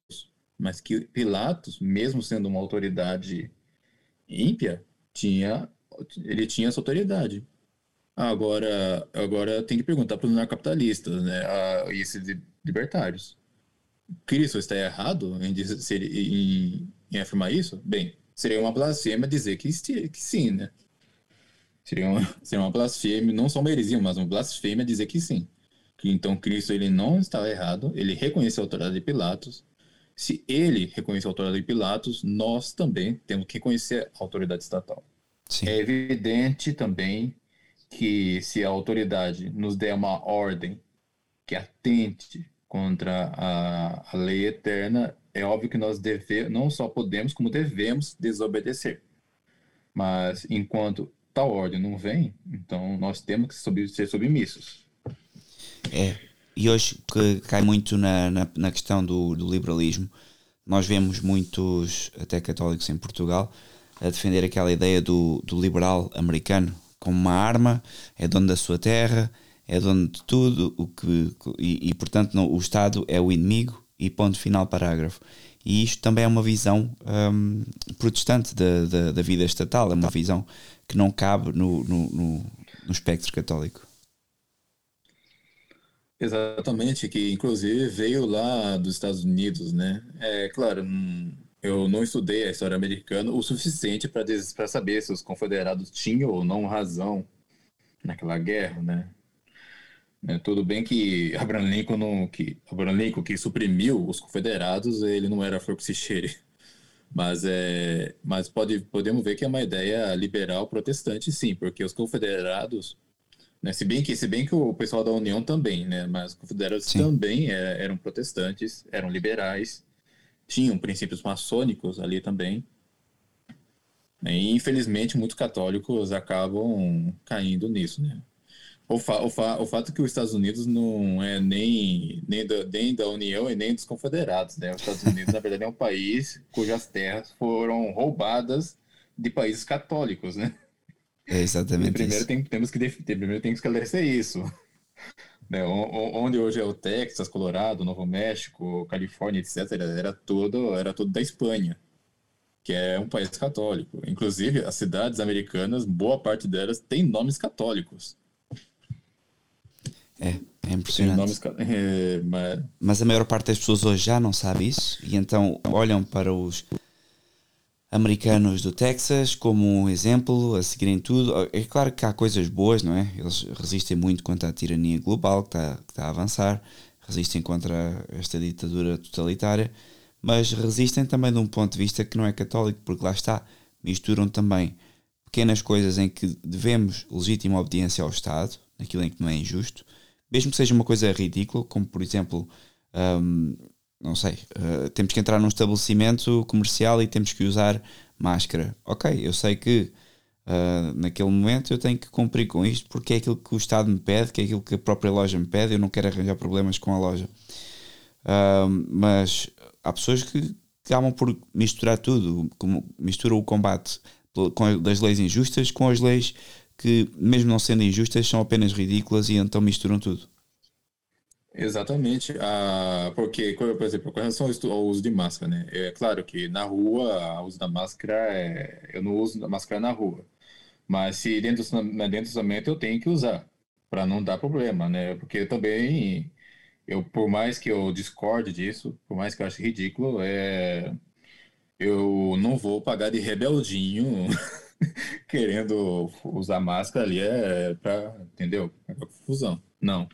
mas que Pilatos, mesmo sendo uma autoridade ímpia, tinha ele tinha essa autoridade. Agora, agora tem que perguntar para os anarcapitalistas, né, a, esses libertários. Cristo está errado em, dizer, em, em, afirmar isso? Bem, seria uma blasfêmia dizer que, que sim, né? Seria uma, seria uma blasfêmia, não só uma heresia, mas uma blasfêmia dizer que sim. Que então Cristo ele não estava errado, ele reconheceu a autoridade de Pilatos, se ele reconhece a autoridade de Pilatos, nós também temos que reconhecer a autoridade estatal. Sim. É evidente também que se a autoridade nos der uma ordem que atente contra a, a lei eterna, é óbvio que nós deve, não só podemos, como devemos desobedecer. Mas enquanto tal ordem não vem, então nós temos que ser submissos. É, e hoje que cai muito na, na, na questão do, do, liberalismo, nós vemos muitos, até católicos em Portugal, a defender aquela ideia do, do liberal americano como uma arma, é dono da sua terra, é dono de tudo, o que, e, e portanto não, o Estado é o inimigo e ponto final parágrafo. E isto também é uma visão um, protestante da, da, da, vida estatal, é uma visão que não cabe no, no, no, no espectro católico. Exatamente, que inclusive veio lá dos Estados Unidos, né? É claro, hum, eu não estudei a história americana o suficiente para saber se os confederados tinham ou não razão naquela guerra, né? É, tudo bem que Abraham Lincoln, não, que Abraham Lincoln que suprimiu os confederados, ele não era flor que se cheire. Mas, é, mas pode, podemos ver que é uma ideia liberal protestante, sim, porque os confederados né? Se, bem que, se bem que o pessoal da União também, né? mas os confederados Sim. também é, eram protestantes, eram liberais, tinham princípios maçônicos ali também. Né? E infelizmente muitos católicos acabam caindo nisso, né? O, fa o, fa o fato que os Estados Unidos não é nem, nem, da, nem da União e nem dos Confederados, né? Os Estados Unidos, na verdade, é um país cujas terras foram roubadas de países católicos, né? É exatamente primeiro. Tem, temos que primeiro tem que esclarecer isso. Né? Onde hoje é o Texas, Colorado, Novo México, Califórnia, etc., era tudo, era tudo da Espanha, que é um país católico. Inclusive, as cidades americanas, boa parte delas tem nomes católicos. É, é impressionante. Nomes, é, mas... mas a maior parte das pessoas hoje já não sabe isso e então olham para os americanos do Texas como um exemplo a seguirem tudo. É claro que há coisas boas, não é? Eles resistem muito contra a tirania global que está, que está a avançar, resistem contra esta ditadura totalitária, mas resistem também de um ponto de vista que não é católico, porque lá está, misturam também pequenas coisas em que devemos legítima obediência ao Estado, naquilo em que não é injusto, mesmo que seja uma coisa ridícula, como por exemplo. Um, não sei, uh, temos que entrar num estabelecimento comercial e temos que usar máscara. Ok, eu sei que uh, naquele momento eu tenho que cumprir com isto porque é aquilo que o Estado me pede, que é aquilo que a própria loja me pede, eu não quero arranjar problemas com a loja. Uh, mas há pessoas que acabam por misturar tudo, como misturam o combate das leis injustas com as leis que, mesmo não sendo injustas, são apenas ridículas e então misturam tudo. Exatamente, ah, porque, por exemplo, com relação ao uso de máscara, né? É claro que na rua, o uso da máscara, é, eu não uso máscara na rua, mas se dentro, dentro do eu tenho que usar, para não dar problema, né? Porque também, eu, por mais que eu discorde disso, por mais que eu ache ridículo, é, eu não vou pagar de rebeldinho querendo usar máscara ali, é para, entendeu? É pra confusão. Não.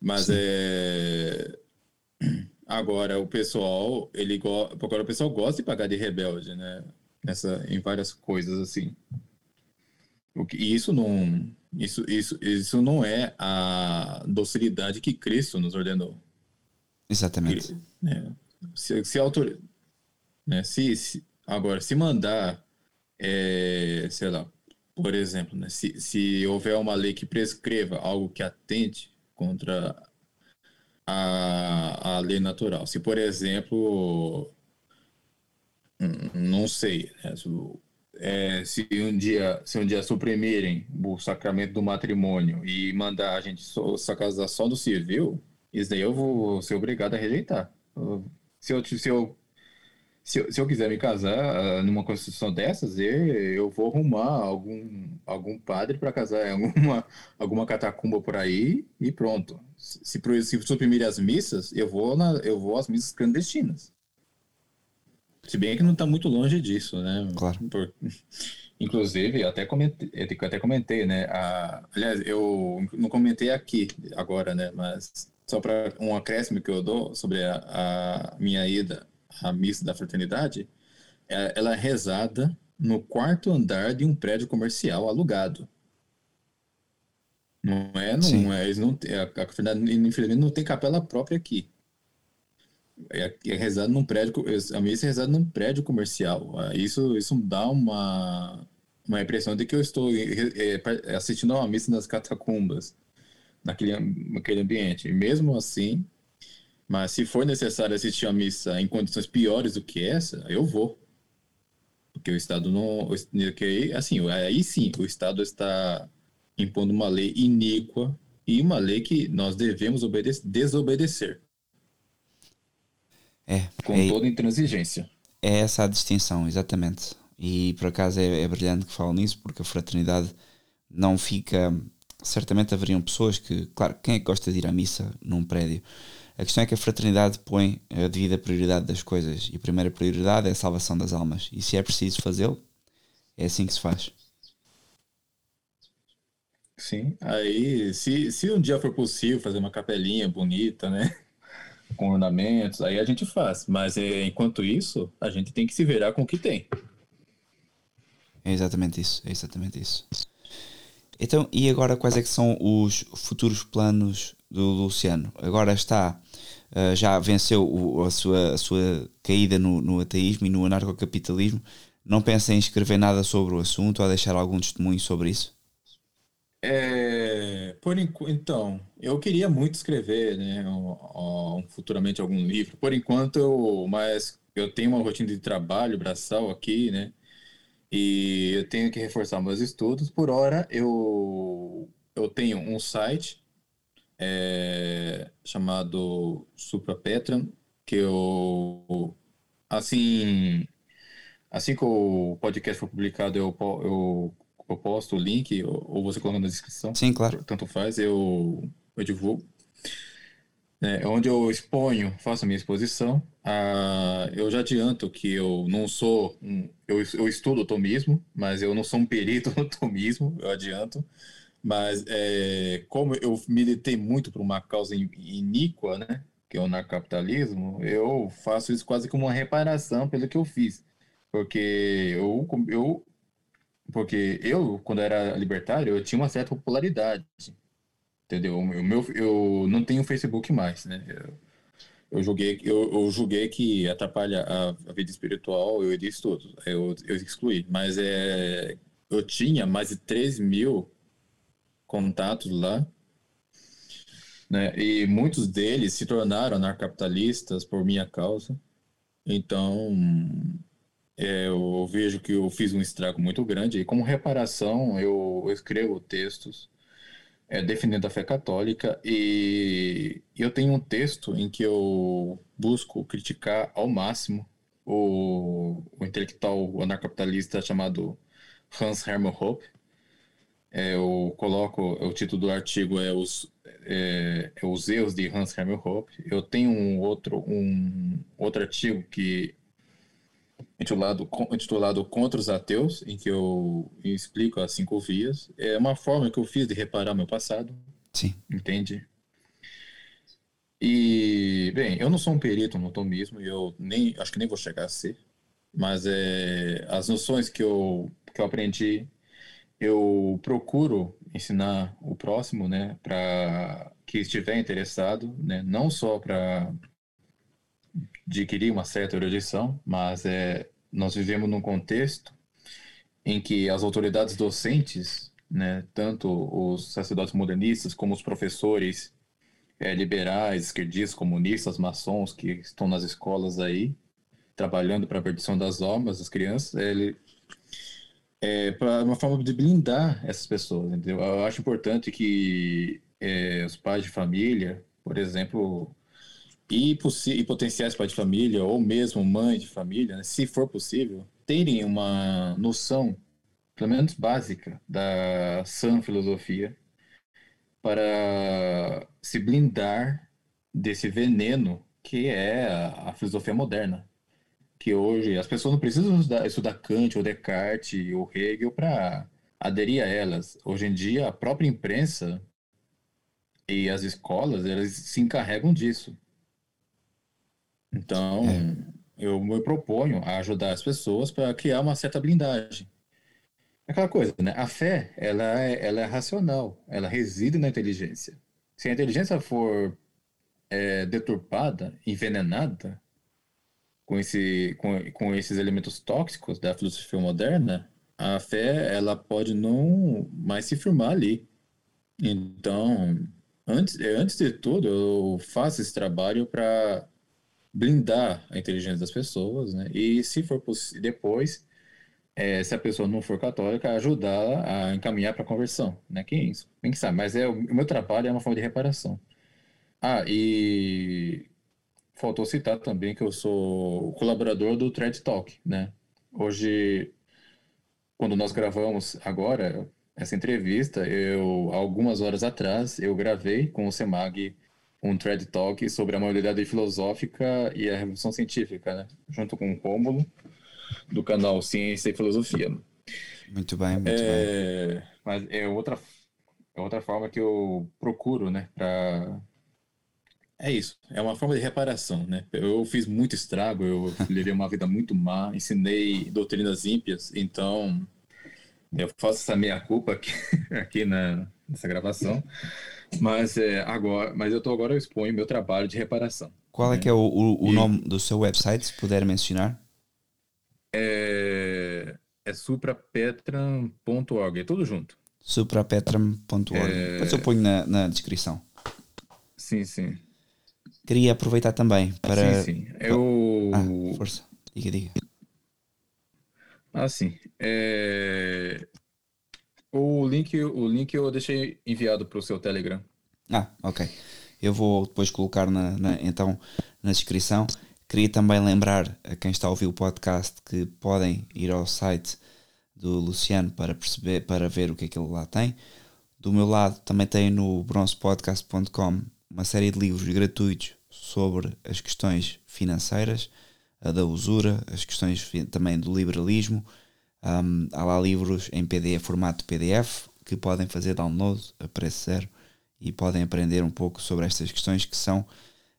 Mas Sim. é. Agora o pessoal, ele go... agora o pessoal gosta de pagar de rebelde, né? Nessa, em várias coisas assim. O que, isso não, isso, isso, isso não é a docilidade que Cristo nos ordenou. Exatamente. né? Se, se, autor, né? se, se agora se mandar, é, sei lá, por exemplo, né? se, se houver uma lei que prescreva algo que atente contra a, a lei natural. Se, por exemplo, hum, não sei, né, se, é, se, um dia se um dia suprimirem o sacramento do matrimônio e mandar a gente só, só casar só no civil, isso daí eu vou ser obrigado a rejeitar. Se eu, se eu se eu, se eu quiser me casar uh, numa constituição dessas, eu, eu vou arrumar algum, algum padre para casar em alguma, alguma catacumba por aí e pronto. Se, se suprimir as missas, eu vou, na, eu vou às missas clandestinas. Se bem que não está muito longe disso, né? Claro. Por, inclusive, até comentei, até comentei, né? A, aliás, eu não comentei aqui agora, né? Mas só para um acréscimo que eu dou sobre a, a minha ida a missa da fraternidade, é, ela é rezada no quarto andar de um prédio comercial alugado. Não é, não é, eles não, a, a fraternidade, infelizmente, não tem capela própria aqui. É, é rezado num prédio, a missa é rezada num prédio comercial. Ah, isso, isso dá uma, uma impressão de que eu estou é, é, assistindo a uma missa nas catacumbas, naquele, naquele ambiente. E mesmo assim, mas se for necessário assistir a missa em condições piores do que essa, eu vou. Porque o Estado não. Que, assim, aí sim, o Estado está impondo uma lei iníqua e uma lei que nós devemos desobedecer. É. Com é, toda intransigência. É essa a distinção, exatamente. E por acaso é, é brilhante que falam nisso, porque a fraternidade não fica. Certamente haveriam pessoas que, claro, quem é que gosta de ir à missa num prédio? A questão é que a fraternidade põe a devida prioridade das coisas e a primeira prioridade é a salvação das almas. E se é preciso fazê-lo, é assim que se faz. Sim, aí se, se um dia for possível fazer uma capelinha bonita, né? Com ornamentos, aí a gente faz. Mas é, enquanto isso, a gente tem que se virar com o que tem. É exatamente isso, é exatamente isso. Então, e agora quais é que são os futuros planos do Luciano? Agora está uh, já venceu o, a, sua, a sua caída no, no ateísmo e no anarcocapitalismo, não pensa em escrever nada sobre o assunto ou deixar algum testemunho sobre isso? É, por então, eu queria muito escrever, né, um, um, futuramente algum livro. Por enquanto, eu, mas eu tenho uma rotina de trabalho braçal aqui, né, e eu tenho que reforçar meus estudos. Por hora, eu, eu tenho um site é, chamado Supra Petran, que eu, assim, assim que o podcast for publicado, eu, eu eu posto o link ou você coloca na descrição. Sim, claro. Tanto faz, eu, eu divulgo. É, onde eu exponho, faço a minha exposição. Ah, eu já adianto que eu não sou um, eu, eu estudo tomismo, mas eu não sou um perito no tomismo, eu adianto. Mas é, como eu militei muito por uma causa iníqua, né, que é o narcocapitalismo, eu faço isso quase como uma reparação pelo que eu fiz. Porque eu, eu porque eu, quando era libertário, eu tinha uma certa popularidade. Entendeu? O meu, eu não tenho Facebook mais, né? Eu, eu julguei, eu, eu julguei que atrapalha a, a vida espiritual, eu disse tudo. Eu, eu excluí. Mas é, eu tinha mais de 3 mil contatos lá. Né? E muitos deles se tornaram anarcapitalistas por minha causa. Então, é, eu vejo que eu fiz um estrago muito grande e como reparação eu, escrevo textos é, defendendo a fé católica e eu tenho um texto em que eu busco criticar ao máximo o, o intelectual anarcapitalista chamado Hans Hermann Hoppe. É, eu coloco, o título do artigo é os, é, é os erros de Hans Hermann Hoppe. Eu tenho um outro, um outro artigo que intitulado, intitulado Contra os Ateus, em que eu explico as cinco vias. É uma forma que eu fiz de reparar meu passado. Sim. Entende? E, bem, eu não sou um perito no tomismo e eu nem, acho que nem vou chegar a ser, mas é, as noções que eu, que eu aprendi, eu procuro ensinar o próximo, né, para que estiver interessado, né, não só para adquirir uma certa erudição, mas é, nós vivemos num contexto em que as autoridades docentes, né, tanto os sacerdotes modernistas como os professores é, liberais, esquerdistas, comunistas, maçons que estão nas escolas aí, trabalhando para a perdição das almas das crianças, ele é para uma forma de blindar essas pessoas, entendeu? Eu acho importante que é, os pais de família, por exemplo, e, e potenciais pais de família, ou mesmo mãe de família, né, se for possível, terem uma noção, pelo menos básica, da sã filosofia, para se blindar desse veneno que é a, a filosofia moderna. Que hoje as pessoas não precisam estudar, estudar Kant ou Descartes ou Hegel para aderir a elas. Hoje em dia, a própria imprensa e as escolas, elas se encarregam disso. Então, é. eu me proponho a ajudar as pessoas para criar uma certa blindagem. Aquela coisa, né? A fé, ela é, ela é racional, ela reside na inteligência. Se a inteligência for é, deturpada, envenenada com, esse, com, com esses elementos tóxicos da filosofia moderna, a fé ela pode não mais se firmar ali. Então, antes, antes de tudo, eu faço esse trabalho para blindar a inteligência das pessoas, né? E se for possível, depois, é, se a pessoa não for católica, ajudá-la a encaminhar para a conversão, né? Quem, quem sabe? Mas é, o meu trabalho é uma forma de reparação. Ah, e faltou citar também que eu sou colaborador do Thread Talk, né? Hoje, quando nós gravamos agora essa entrevista, eu algumas horas atrás eu gravei com o Semag um thread talk sobre a moralidade filosófica e a revolução científica, né? Junto com o Rômulo, do canal Ciência e Filosofia. Muito bem, muito é, bem. Mas é outra, é outra forma que eu procuro, né? Pra... É isso, é uma forma de reparação, né? Eu fiz muito estrago, eu levei uma vida muito má, ensinei doutrinas ímpias, então eu faço essa meia-culpa aqui, aqui na, nessa gravação. Mas é, agora, mas eu tô agora eu exponho meu trabalho de reparação. Qual é né? que é o, o, o e, nome do seu website, se puder mencionar? É, é suprapetran.org, é tudo junto. suprapetram.org. É. Depois eu ponho na, na descrição. Sim, sim. Queria aproveitar também para. Sim, sim. Eu. Ah, força. Diga, diga. Ah, sim. É... O link, o link eu deixei enviado para o seu Telegram. Ah, ok. Eu vou depois colocar na, na- então na descrição. Queria também lembrar a quem está a ouvir o podcast que podem ir ao site do Luciano para perceber, para ver o que é que ele lá tem. Do meu lado também tem no bronzepodcast.com uma série de livros gratuitos sobre as questões financeiras, a da usura, as questões também do liberalismo. Um, há lá livros em PDF, formato PDF, que podem fazer download a preço zero e podem aprender um pouco sobre estas questões que são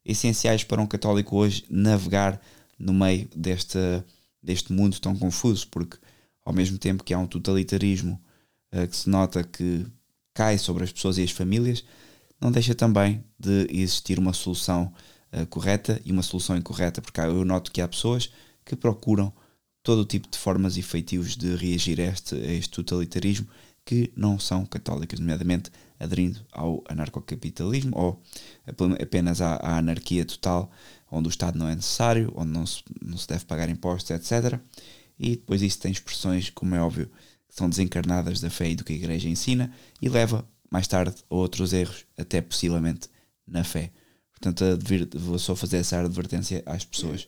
essenciais para um católico hoje navegar no meio deste, deste mundo tão confuso, porque ao mesmo tempo que há um totalitarismo eh, que se nota que cai sobre as pessoas e as famílias, não deixa também de existir uma solução eh, correta e uma solução incorreta, porque eu noto que há pessoas que procuram todo o tipo de formas e feitios de reagir a este, a este totalitarismo que não são católicas, nomeadamente aderindo ao anarcocapitalismo ou ap- apenas à, à anarquia total, onde o Estado não é necessário, onde não se, não se deve pagar impostos, etc. E depois isso tem expressões, como é óbvio, que são desencarnadas da fé e do que a Igreja ensina e leva mais tarde a outros erros, até possivelmente na fé. Portanto, vou só fazer essa advertência às pessoas.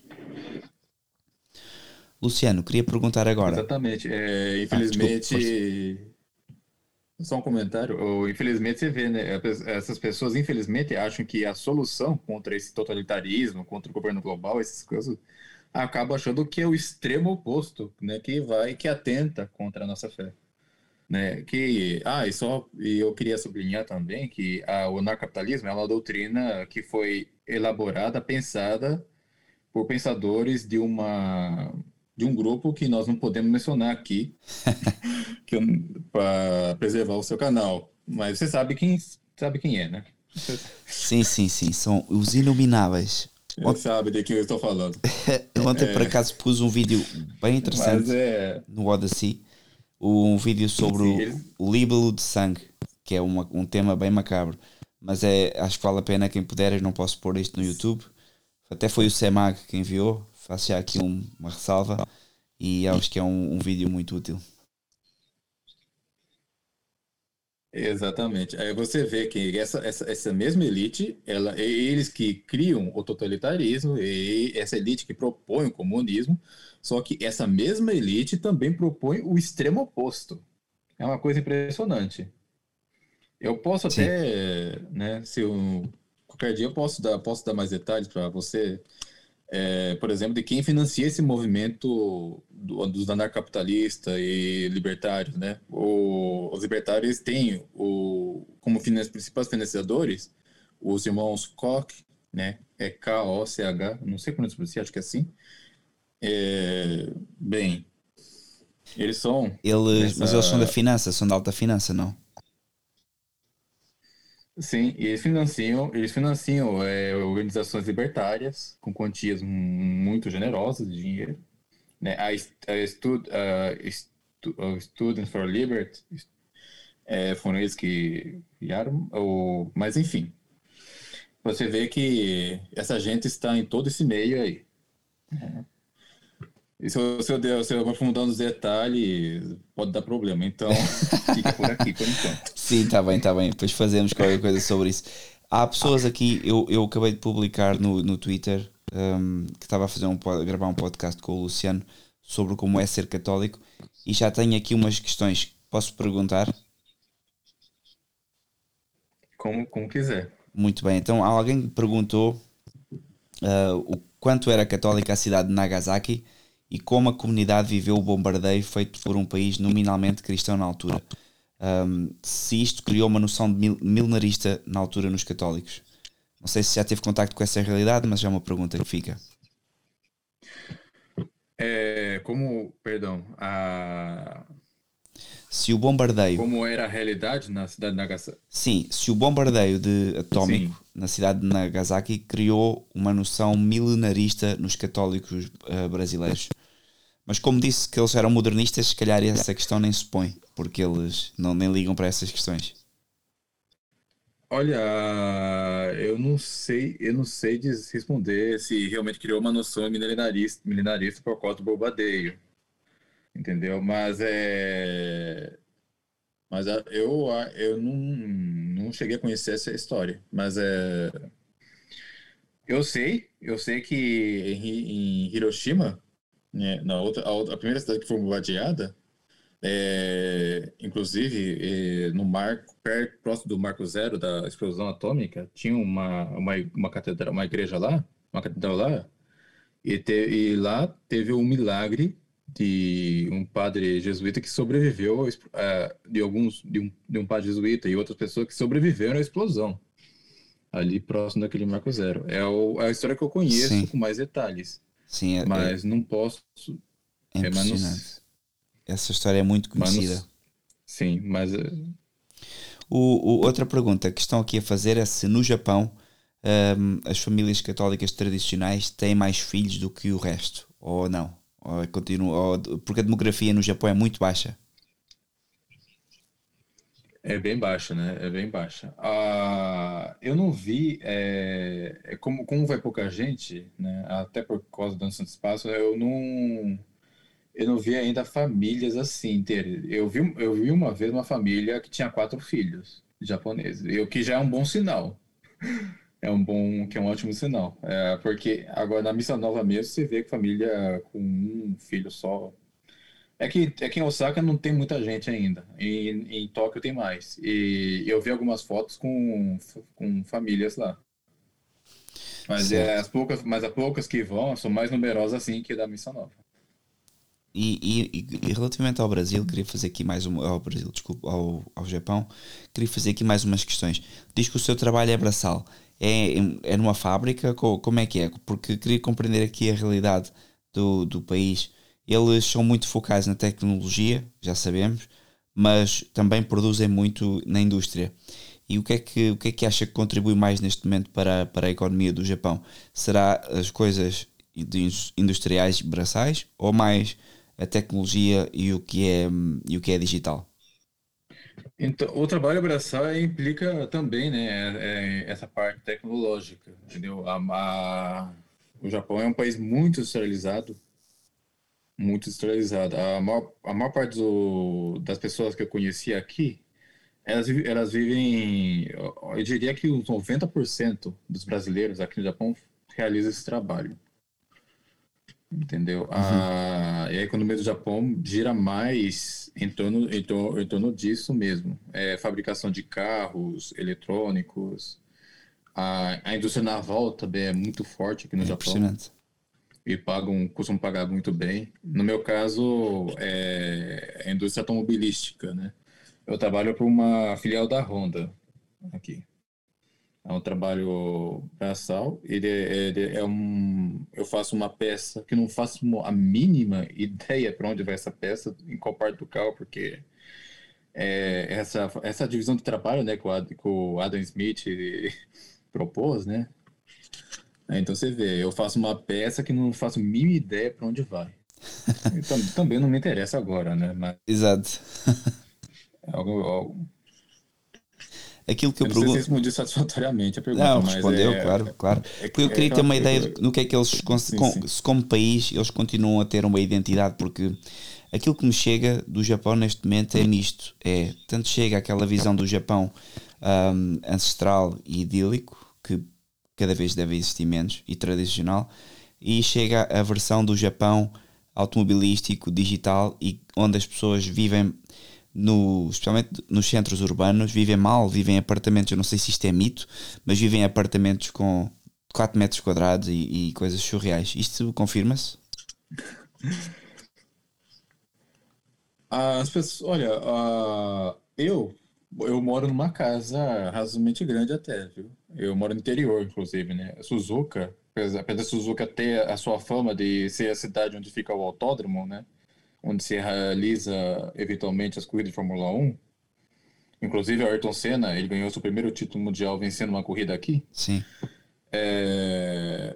Luciano, queria perguntar agora. Exatamente. É, Ah, infelizmente. Só um comentário. Infelizmente você vê, né? pe- Essas pessoas, infelizmente, acham que a solução contra esse totalitarismo, contra o governo global, essas coisas, acaba achando que é o extremo oposto, né? Que vai, que atenta contra a nossa fé. Né? Que, ah, e só, e eu queria sublinhar também que a, o anarcapitalismo é uma doutrina que foi elaborada, pensada por pensadores de uma de um grupo que nós não podemos mencionar aqui, para preservar o seu canal. Mas você sabe quem sabe quem é, né? Sim, sim, sim, são os inomináveis. Você sabe de quem eu estou falando. Ontem por acaso pus um vídeo bem interessante é no Odyssey, um vídeo sobre o, o líbalo de sangue, que é uma- um tema bem macabro, mas é, acho que vale a pena quem puder, eu não posso pôr isto no YouTube. Até foi o Semag que enviou, faço já aqui um- uma ressalva e acho que é um, um vídeo muito útil. Exatamente. Aí você vê que essa, essa, essa mesma elite, ela, eles que criam o totalitarismo, e essa elite que propõe o comunismo, só que essa mesma elite também propõe o extremo oposto. É uma coisa impressionante. Eu posso Sim. até, né, se eu, qualquer dia eu posso dar, posso dar mais detalhes para você, é, por exemplo, de quem financia esse movimento do- dos anarcapitalistas e libertários, né? O- os libertários têm o, como finan- principais financiadores os irmãos Koch, né? É K-O-C-H, não sei como se pronuncia, acho que é assim. É, bem, eles são Eles, mas Essa- eles são da finança, são da alta finança, não? Sim, e eles financiam, eles financiam é, organizações libertárias com quantias mu- muito generosas de dinheiro. Né? A, a, Stud, a Stu- a Students for Liberty é, foram eles que criaram, o, mas enfim, você vê que essa gente está em todo esse meio aí. né? E se eu, se eu, der- se eu aprofundar nos detalhes, pode dar problema. Então, fica por aqui por enquanto. Sim, está bem, está bem. Depois fazemos qualquer coisa sobre isso. Há pessoas aqui, eu, eu acabei de publicar no, no Twitter um, que estava a fazer um, pod- gravar um podcast com o Luciano sobre como é ser católico e já tenho aqui umas questões. Posso perguntar? Como, como quiser. Muito bem, então alguém perguntou ah, o quanto era católica a cidade de Nagasaki e como a comunidade viveu o bombardeio feito por um país nominalmente cristão na altura. Ahm, se isto criou uma noção de mil- milenarista na altura nos católicos. Não sei se já teve contacto com essa realidade, mas já é uma pergunta que fica. É, como, perdão, a, Se o bombardeio, como era a realidade na cidade de Nagasaki? sim, se o bombardeio de atómico na cidade de Nagasaki criou uma noção milenarista nos católicos ah, brasileiros. Mas como disse que eles eram modernistas, se calhar essa questão nem se põe, porque eles não, nem ligam para essas questões. Olha, eu não sei, eu não sei responder se realmente criou uma noção milenarista, milenarista por causa do bombardeio, entendeu? Mas é, mas eu, eu não, não cheguei a conhecer essa história, mas é, eu sei, eu sei que em, Hiroshima, né, na outra, a, a primeira cidade que foi bombardeada, é, inclusive, é, no marco, perto, próximo do Marco Zero da explosão atômica, tinha uma, uma, uma catedral, uma igreja lá, uma catedral lá, e, te, e lá teve um milagre de um padre jesuíta que sobreviveu uh, de alguns de um, de um padre jesuíta e outras pessoas que sobreviveram à explosão ali próximo daquele Marco Zero. É, o, é a história que eu conheço Sim. com mais detalhes. Sim, é, mas é, não posso. É impressionante. Essa história é muito conhecida. Mas, sim, mas. Eh, o, o, outra pergunta que estão aqui a fazer é se no Japão um, as famílias católicas tradicionais têm mais filhos do que o resto, ou não? Ou ou, porque a demografia no Japão é muito baixa. É bem baixa, né? É bem baixa. Ah, eu não vi, é, é como, como vai pouca gente, né? Até por causa do Dança do Espaço, eu não eu não vi ainda famílias assim ter. Eu vi, eu vi uma vez uma família que tinha quatro filhos japoneses, o que já é um bom sinal. É um bom, que é um ótimo sinal. É, porque agora na Missa Nova mesmo você vê que família com um filho só. É que, é que em Osaka não tem muita gente ainda. Em, em Tóquio tem mais. E eu vi algumas fotos com, com famílias lá. Mas, é, as poucas, mas as poucas que vão são mais numerosas assim que da Missa Nova. E, e, e, relativamente ao Brasil, queria fazer aqui mais uma. Ao Brasil, desculpa, ao, ao Japão, queria fazer aqui mais umas questões. Diz que o seu trabalho é braçal. É, é numa fábrica? Como é que é? Porque queria compreender aqui a realidade do, do país. Eles são muito focados na tecnologia, já sabemos, mas também produzem muito na indústria. E o que é que, o que, é que acha que contribui mais neste momento para, para a economia do Japão? Será as coisas industriais braçais ou mais a tecnologia e o que é, e o que é digital? Então, o trabalho braçal implica também, né, é, é essa parte tecnológica, entendeu? A, a, o Japão é um país muito industrializado, muito industrializado. A maior, a maior parte do, das pessoas que eu conheci aqui, elas, elas vivem, eu diria que uns 90% dos brasileiros aqui no Japão realizam esse trabalho. Entendeu? Uhum. A, e a economia do Japão gira mais em torno, em torno, em torno disso mesmo. É, fabricação de carros, eletrônicos. A, a indústria naval também é muito forte aqui no é Japão. E pagam, costumam pagar muito bem. No meu caso, é a indústria automobilística, né? Eu trabalho para uma filial da Honda aqui. É um trabalho braçal. Ele, ele, é um. Eu faço uma peça que não faço a mínima ideia para onde vai essa peça, em qual parte do carro, porque é, essa, essa divisão de trabalho né, que, o, que o Adam Smith propôs, né? Então você vê, eu faço uma peça que não faço a mínima ideia para onde vai. Também não me interessa agora, né? Mas Exato. É algo, algo aquilo que eu, eu pergunto. Não sei se respondi satisfatoriamente a pergunta. Não, respondeu, é, claro, claro. É, porque eu queria é, ter uma ideia do que é que eles, sim, com, sim. se como país, eles continuam a ter uma identidade, porque aquilo que me chega do Japão neste momento é nisto: é tanto chega aquela visão do Japão um, ancestral e idílico, que cada vez deve existir menos, e tradicional, e chega a versão do Japão automobilístico, digital, e onde as pessoas vivem no, especialmente nos centros urbanos, vivem mal, vivem em apartamentos, eu não sei se isto é mito, mas vivem em apartamentos com 4 metros quadrados e, e coisas surreais. Isto confirma-se? As pessoas, olha, uh, eu eu moro numa casa razoavelmente grande até, viu? Eu moro no interior, inclusive, né? Suzuka, apesar da Suzuka ter a sua fama de ser a cidade onde fica o autódromo, né? Onde se realiza eventualmente as corridas de Fórmula 1. Inclusive, o Ayrton Senna, ele ganhou seu primeiro título mundial vencendo uma corrida aqui. Sim. É...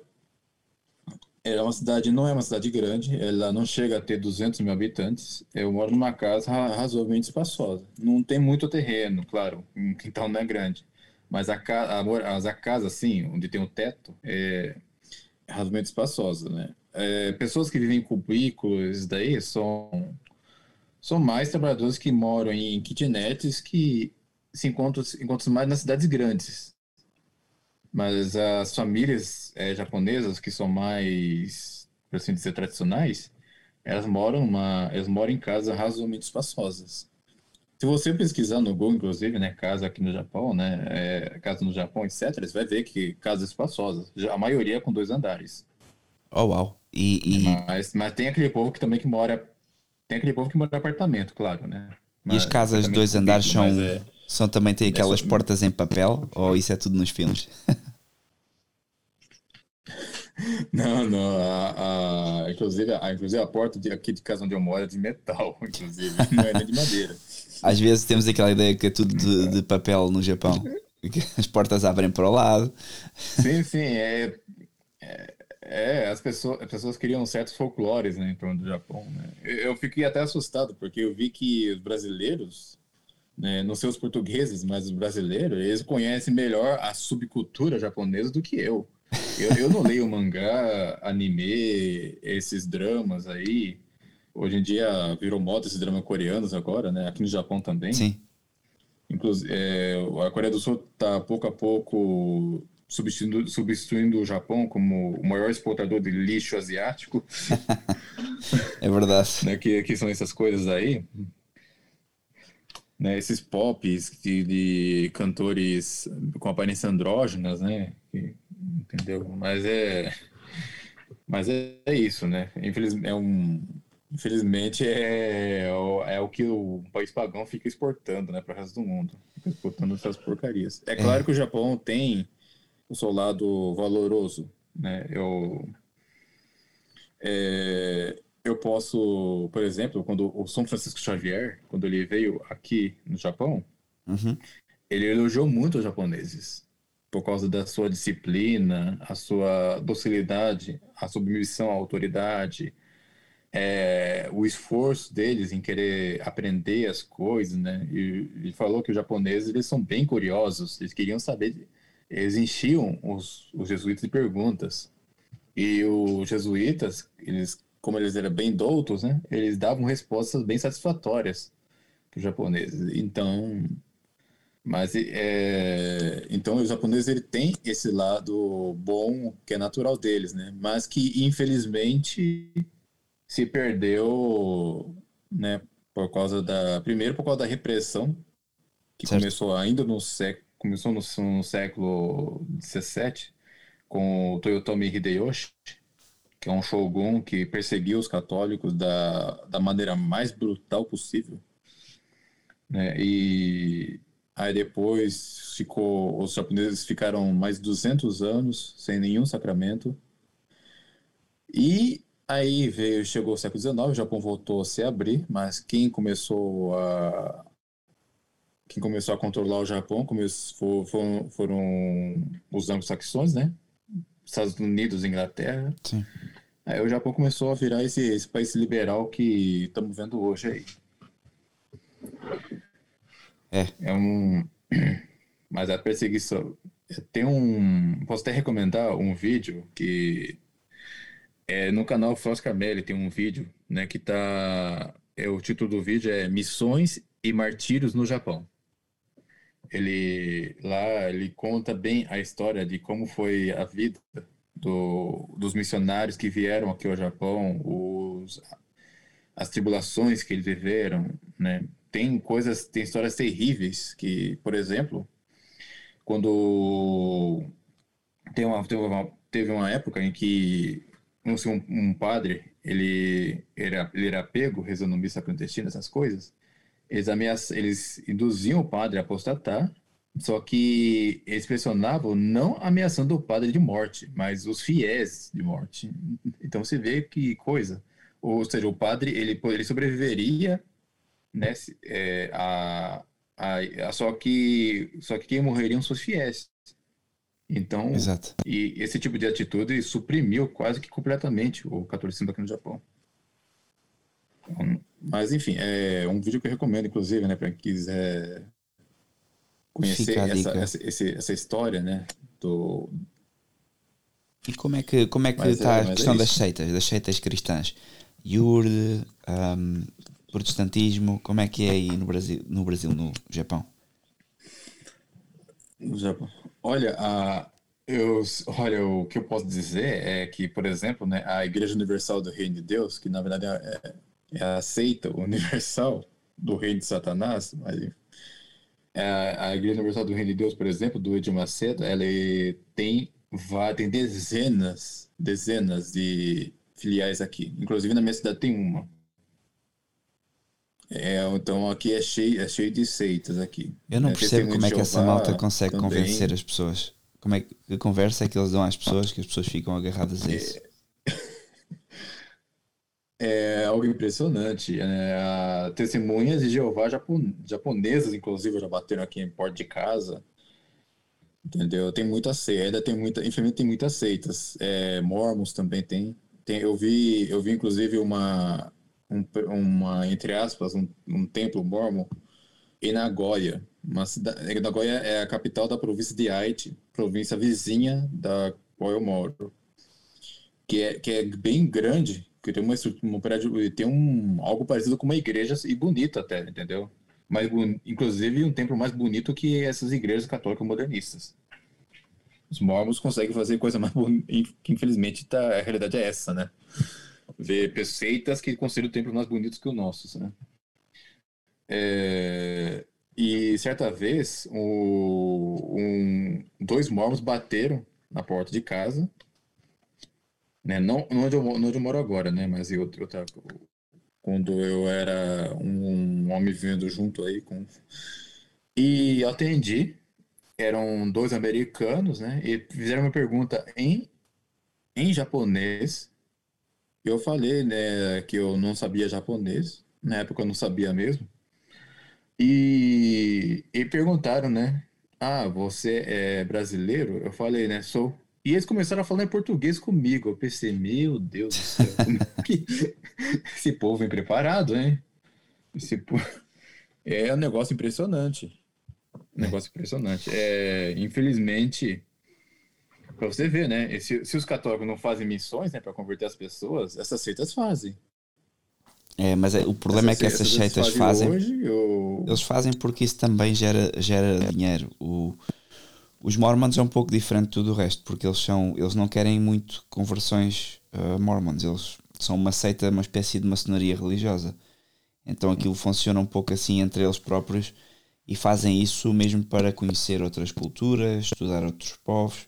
é uma cidade, não é uma cidade grande, ela não chega a ter 200 mil habitantes. Eu moro numa casa razoavelmente espaçosa. Não tem muito terreno, claro, um quintal não é grande. Mas a, a, a casa, assim, onde tem o teto, é razoavelmente espaçosa, né? É, pessoas que vivem em cubículos, daí são, são mais trabalhadores que moram em kitnets que se encontram, encontram mais nas cidades grandes. Mas as famílias é, japonesas que são mais, por assim dizer, tradicionais, elas moram, uma, elas moram em casas razoavelmente espaçosas. Se você pesquisar no Google, inclusive, né, casa aqui no Japão, né, é, casa no Japão, etc., você vai ver que casas espaçosas, a maioria é com dois andares. Oh, uau. E, e... Mas, mas tem aquele povo que também que mora, tem aquele povo que mora em apartamento, claro, né. Mas, e as casas de dois andares são, é, são também tem aquelas é portas em papel ou isso é tudo nos filmes? Não, não. A, a, inclusive, a, inclusive, a porta de, aqui de casa onde eu moro é de metal, inclusive, não é nem de madeira. Às vezes temos aquela ideia que é tudo de, de papel no Japão. As portas abrem para o lado. Sim, sim. É, é, é, as, pessoas, as pessoas criam certos folclores né, em torno do Japão. Né? Eu, eu fiquei até assustado, porque eu vi que os brasileiros, né, não sei os portugueses, mas os brasileiros, eles conhecem melhor a subcultura japonesa do que eu. Eu, eu não leio mangá, anime, esses dramas aí. Hoje em dia virou moda esses dramas coreanos agora, né? Aqui no Japão também. Sim. Inclusive, é, a Coreia do Sul está pouco a pouco substituindo, substituindo o Japão como o maior exportador de lixo asiático. é verdade. né, que, que são essas coisas aí. Né, esses pops de, de cantores com aparência andrógenas, né? Entendeu? Mas é, mas é, é isso, né? Infelizmente, é um, infelizmente é, é, o que o país pagão fica exportando, né, para o resto do mundo, fica exportando essas porcarias. É claro é. que o Japão tem o seu lado valoroso, né? Eu é, eu posso, por exemplo, quando o São Francisco Xavier, quando ele veio aqui no Japão, uhum. ele elogiou muito os japoneses por causa da sua disciplina, a sua docilidade, a submissão à autoridade, é, o esforço deles em querer aprender as coisas, né? E ele falou que os japoneses eles são bem curiosos, eles queriam saber, enchiam os, os jesuítas de perguntas. E os jesuítas, eles, como eles eram bem doutos, né? Eles davam respostas bem satisfatórias para os japoneses. Então, mas é, então os japoneses ele tem esse lado bom que é natural deles, né? Mas que infelizmente se perdeu, né? Por causa da primeiro por causa da repressão que certo. começou ainda no século começou no, no século 17 com o Toyotomi Hideyoshi, que é um shogun que perseguiu os católicos da, da maneira mais brutal possível, né? E Aí depois ficou, os japoneses ficaram mais 200 anos sem nenhum sacramento. E aí veio, chegou o século XIX, o Japão voltou a se abrir, mas quem começou a quem começou a controlar o Japão começou, foram, foram os anglo-saxões, né? Estados Unidos, Inglaterra. Sim. Aí o Japão começou a virar esse, esse país liberal que estamos vendo hoje aí. É. É um. Mas a perseguição. Tem um. Posso até recomendar um vídeo que. É, no canal Frost Carmelli tem um vídeo, né, que tá. É, o título do vídeo é Missões e Martírios no Japão. Ele lá ele conta bem a história de como foi a vida do, dos missionários que vieram aqui ao Japão, os, as tribulações que eles viveram, né? tem coisas, tem histórias terríveis que, por exemplo, quando tem uma, teve, uma, teve uma época em que um, um padre, ele era, ele era pego rezando missa clandestina, essas coisas, eles, ameaç, eles induziam o padre a apostatar, só que eles pressionavam não ameaçando o padre de morte, mas os fiéis de morte. Então você vê que coisa. Ou seja, o padre ele, ele sobreviveria né? É, a, a, só que só que quem morreriam são os fiéis. Então, Exato. e esse tipo de atitude suprimiu quase que completamente o catolicismo aqui no Japão. Então, mas, enfim, é um vídeo que eu recomendo, inclusive, né, para quem quiser conhecer essa, essa, esse- essa história, né, do, E como é que como é que Mas é- está mas a é questão das isso. seitas, das seitas cristãs? Yurde, ahm, protestantismo, como é que é aí no Brasil, no Brasil, no Japão? do Japão. Olha, a, eu, olha, o que eu posso dizer é que, por exemplo, né, a Igreja Universal do Reino de Deus, que na verdade é, é a seita universal do Reino de Satanás, mas é, a Igreja Universal do Reino de Deus, por exemplo, do Edir Macedo, ela é- tem, tem dezenas, dezenas de filiais aqui. Inclusive na minha cidade tem uma. É, então aqui é cheio, é cheio de seitas aqui. Eu não É, percebo como é que essa malta consegue também. convencer as pessoas. Como é que que conversa é que eles dão às pessoas que as pessoas ficam agarradas a isso? É algo impressionante. A Testemunhas de Jeová japon- japonesas, inclusive, já bateram aqui em porta de casa. Entendeu? Tem muita seita, tem muita, infelizmente tem muitas seitas. É, Mormons também tem. tem. Eu vi, eu vi inclusive uma, um, uma entre aspas, um, um templo mormon em Nagoya. Uma cidade, Nagoya é a capital da província de Aichi, província vizinha da qual eu moro que é, que é bem grande, que tem uma estrutura, um prédio, tem um algo parecido com uma igreja e bonito até, entendeu? Boni- inclusive um templo mais bonito que essas igrejas católicas modernistas. Os mormons conseguem fazer coisa mais bonita, que infelizmente tá, a realidade é essa, né? Ver receitas que consideram templos mais bonitos que os nossos, né? É, e certa vez, o, um, dois mormons bateram na porta de casa né? Não, não onde eu, não onde eu moro agora, né? Mas eu, eu tava, quando eu era um, homem vivendo junto aí com. E atendi, eram dois americanos, né? E fizeram uma pergunta em, em japonês. Eu falei, né, que eu não sabia japonês. Na época eu não sabia mesmo. E, e perguntaram, né? Ah, você é brasileiro? Eu falei, né? Sou. E eles começaram a falar em português comigo. Eu pensei, meu Deus do céu, é que esse povo é preparado, hein? Esse É um negócio impressionante. Um negócio impressionante. É, infelizmente, para você ver, né? Se, se os católicos não fazem missões, né, para converter as pessoas, essas seitas fazem. É, mas é- o problema é que essas seitas fazem. Hoje, eu... Eles fazem porque isso também gera, gera dinheiro. O, os Mormons é um pouco diferente de tudo o resto, porque eles, são, eles não querem muito conversões uh, Mormons, eles são uma seita, uma espécie de maçonaria religiosa. Então aquilo funciona um pouco assim entre eles próprios e fazem isso mesmo para conhecer outras culturas, estudar outros povos,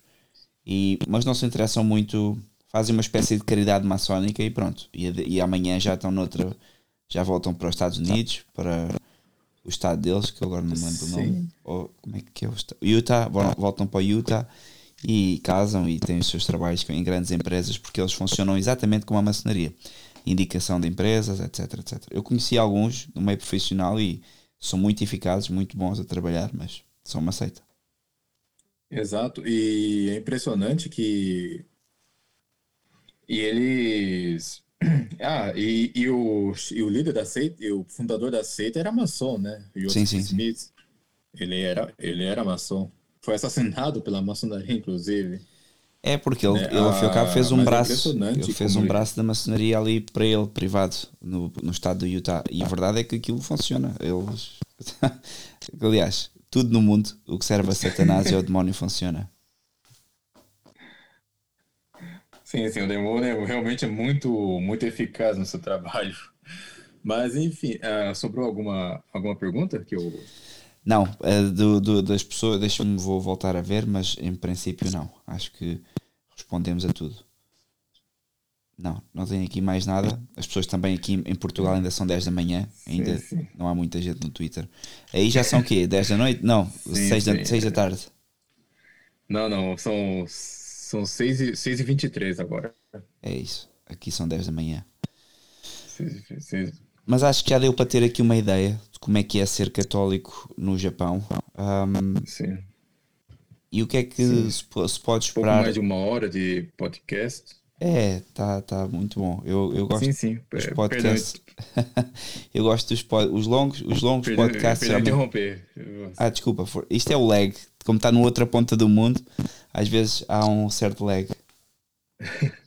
e, mas não se interessam muito, fazem uma espécie de caridade maçónica e pronto. E, e amanhã já estão noutra, já voltam para os Estados Unidos, para o estado deles, que eu agora não me lembro o nome. Sim. Ou, como é que é o estado? Utah, vol- voltam para Utah e casam e têm os seus trabalhos em grandes empresas porque eles funcionam exatamente como a maçonaria. Indicação de empresas, etc, etc. Eu conheci alguns no meio profissional e são muito eficazes, muito bons a trabalhar, mas são uma seita. Exato, e é impressionante que e eles ah, e, e, o, e o líder da seita, e o fundador da seita era maçom, né? Joseph Sim, sim, sim. Smith. Ele era, ele era maçom. Foi assassinado pela maçonaria, inclusive. É porque ele, Né, ele e ao cabo, ah, fez um é braço, ele fez um ele- braço da maçonaria ali para ele, privado, no, no estado do Utah. E a verdade é que aquilo funciona. Eles, aliás, tudo no mundo, o que serve a Satanás e ao demónio funciona. Sim, sim, o demônio é realmente muito, muito eficaz no seu trabalho. Mas, enfim, ah, sobrou alguma, alguma pergunta que eu. Não, eh, do, do- das pessoas, deixa-me, vou voltar a ver, mas em princípio não. Acho que respondemos a tudo. Não, não tenho aqui mais nada. As pessoas também aqui em Portugal ainda são 10 da manhã, ainda sim. não há muita gente no Twitter. Aí já são o quê? 10 da noite? Não, Sim, 6 da, sim. 6 da tarde. Não, não, são, são 6 e, 6 e 23 agora. É isso. Aqui são 10 da manhã. 6 e- 6 Mas acho que já deu para ter aqui uma ideia de como é que é ser católico no Japão. Ahm, sim. E o que é que se, se, pode esperar? Um pouco mais de uma hora de podcast. É, tá, tá muito bom. Eu, eu gosto sim, sim. dos podcasts. eu gosto dos pod... os longos, os longos perdão, podcasts. Perdão interromper. Ah, desculpa. For... Isto é o lag. Como está na outra ponta do mundo, às vezes há um certo lag.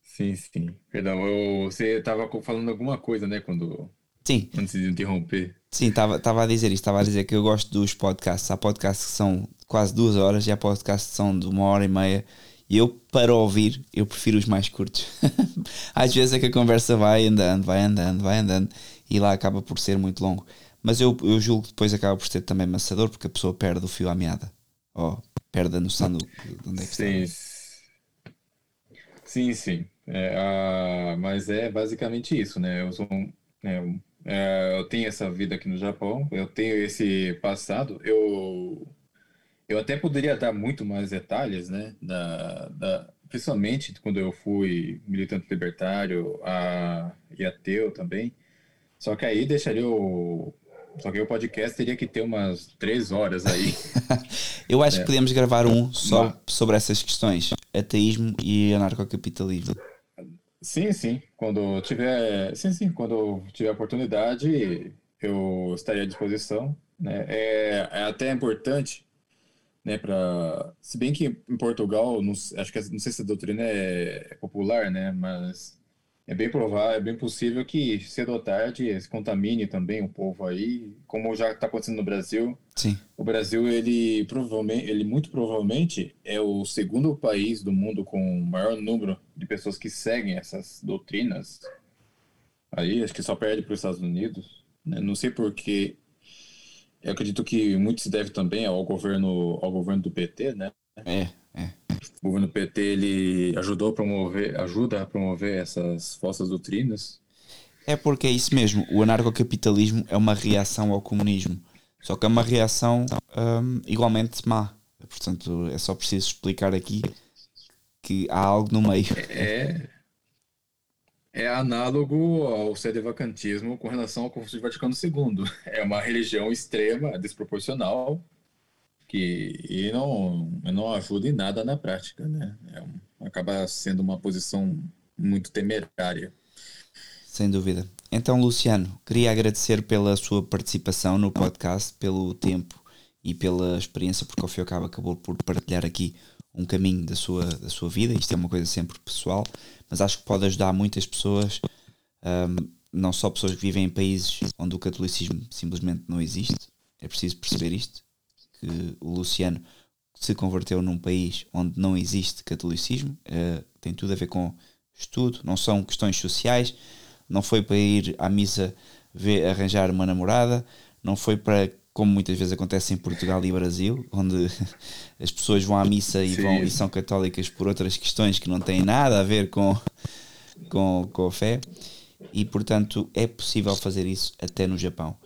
sim, sim. Perdão, eu... você estava falando alguma coisa, né? Quando. Sim. Antes de interromper. Sim, estava a dizer isto. Estava a dizer que eu gosto dos podcasts. Há podcasts que são quase duas horas e há podcasts que são de uma hora e meia. E eu, para ouvir, eu prefiro os mais curtos. Às vezes é que a conversa vai andando, vai andando, vai andando e lá acaba por ser muito longo. Mas eu, eu julgo que depois acaba por ser também maçador porque a pessoa perde o fio à meada. Ou perde a noção do, de onde é que sim. está. Sim, sim. É, mas é basicamente isso, né? Eu sou um, é, é, eu tenho essa vida aqui no Japão, eu tenho esse passado, eu eu até poderia dar muito mais detalhes, né? Da, da, principalmente quando eu fui militante libertário a, e ateu também. Só que aí deixaria o. Só que o podcast teria que ter umas três horas aí. eu acho é. que podemos gravar um só sobre essas questões: ateísmo e anarcocapitalismo. Sim, sim. Quando tiver. Sim, sim. Quando tiver oportunidade, eu estaria à disposição. Né? É, é até importante né, para se bem que em Portugal, não, acho que não sei se a doutrina é, é popular, né, mas é bem provável, é bem possível que cedo ou tarde se contamine também o povo aí, como já está acontecendo no Brasil. Sim. O Brasil, ele provavelmente, ele muito provavelmente é o segundo país do mundo com o maior número de pessoas que seguem essas doutrinas. Aí, acho que só perde para os Estados Unidos. Né? Não sei porque eu acredito que muito se deve também ao governo, ao governo do PT, né? É, é. O governo PT ele ajudou a promover, ajuda a promover essas falsas doutrinas. É porque é isso mesmo. O anarcocapitalismo é uma reação ao comunismo. Só que é uma reação um, igualmente má. Portanto, é só preciso explicar aqui que há algo no meio. É, é análogo ao sedevacantismo com relação ao Conselho Vaticano II. É uma religião extrema, desproporcional, que e não, não ajuda em nada na prática, né? É, acaba sendo uma posição muito temerária. Sem dúvida. Então, Luciano, queria agradecer pela sua participação no podcast, pelo tempo e pela experiência, porque ao fim e ao cabo acabou por partilhar aqui um caminho da sua, da sua vida. Isto é uma coisa sempre pessoal, mas acho que pode ajudar muitas pessoas, um, não só pessoas que vivem em países onde o catolicismo simplesmente não existe. É preciso perceber isto, que o Luciano se converteu num país onde não existe catolicismo, uh, tem tudo a ver com estudo, não são questões sociais, não foi para ir à missa ver, arranjar uma namorada, não foi para como muitas vezes acontece em Portugal e Brasil, onde as pessoas vão à missa e, vão, e são católicas por outras questões que não têm nada a ver com, com, com a fé, e portanto é possível fazer isso até no Japão.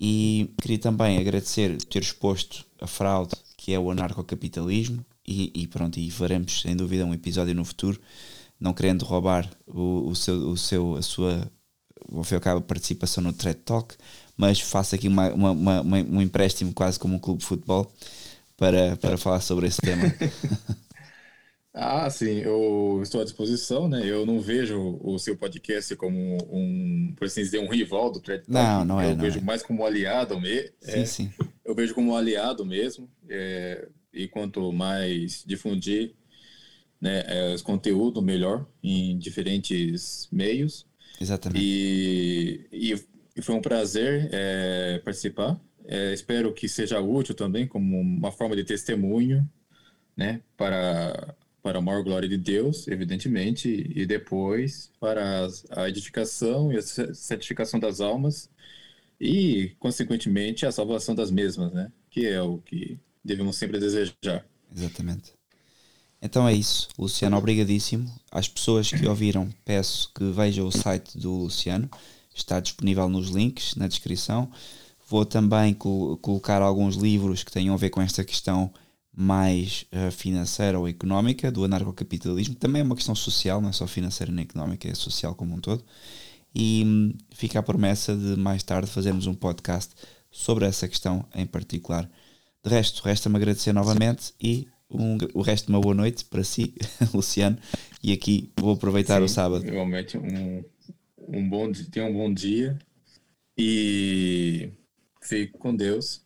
E queria também agradecer ter exposto a fraude que é o anarcocapitalismo, e, e pronto, e faremos sem dúvida um episódio no futuro, não querendo roubar o, o seu, o seu, a sua, ao fim e participação no TED Talk, mas faço aqui uma, uma, uma, um empréstimo quase como um clube de futebol para, para falar sobre esse tema. ah, sim, eu estou à disposição, né? Eu não vejo o seu podcast como um, por assim dizer, um rival do Thread Não, não é. Eu não vejo é. mais como um aliado mesmo. Sim, é, sim. Eu vejo como um aliado mesmo. É, e quanto mais difundir né, é, esse conteúdo, melhor, em diferentes meios. Exatamente. E, e e foi um prazer é, participar. É, espero que seja útil também como uma forma de testemunho, né, para para a maior glória de Deus, evidentemente, e depois para a edificação e a santificação das almas e, consequentemente, a salvação das mesmas, né? Que é o que devemos sempre desejar. Exatamente. Então é isso. Luciano, obrigadíssimo. Às pessoas que ouviram, peço que vejam o site do Luciano está disponível nos links na descrição. Vou também col colocar alguns livros que tenham a ver com esta questão mais uh, financeira ou económica do anarcocapitalismo, também é uma questão social, não é só financeira nem económica, é social como um todo. E hum, fica a promessa de mais tarde fazermos um podcast sobre essa questão em particular. De resto, resta-me agradecer novamente e um, o resto de uma boa noite para si, Luciano, e aqui vou aproveitar Sim, o sábado. Igualmente, um, um bom dia, tenha um bom dia e fico com Deus.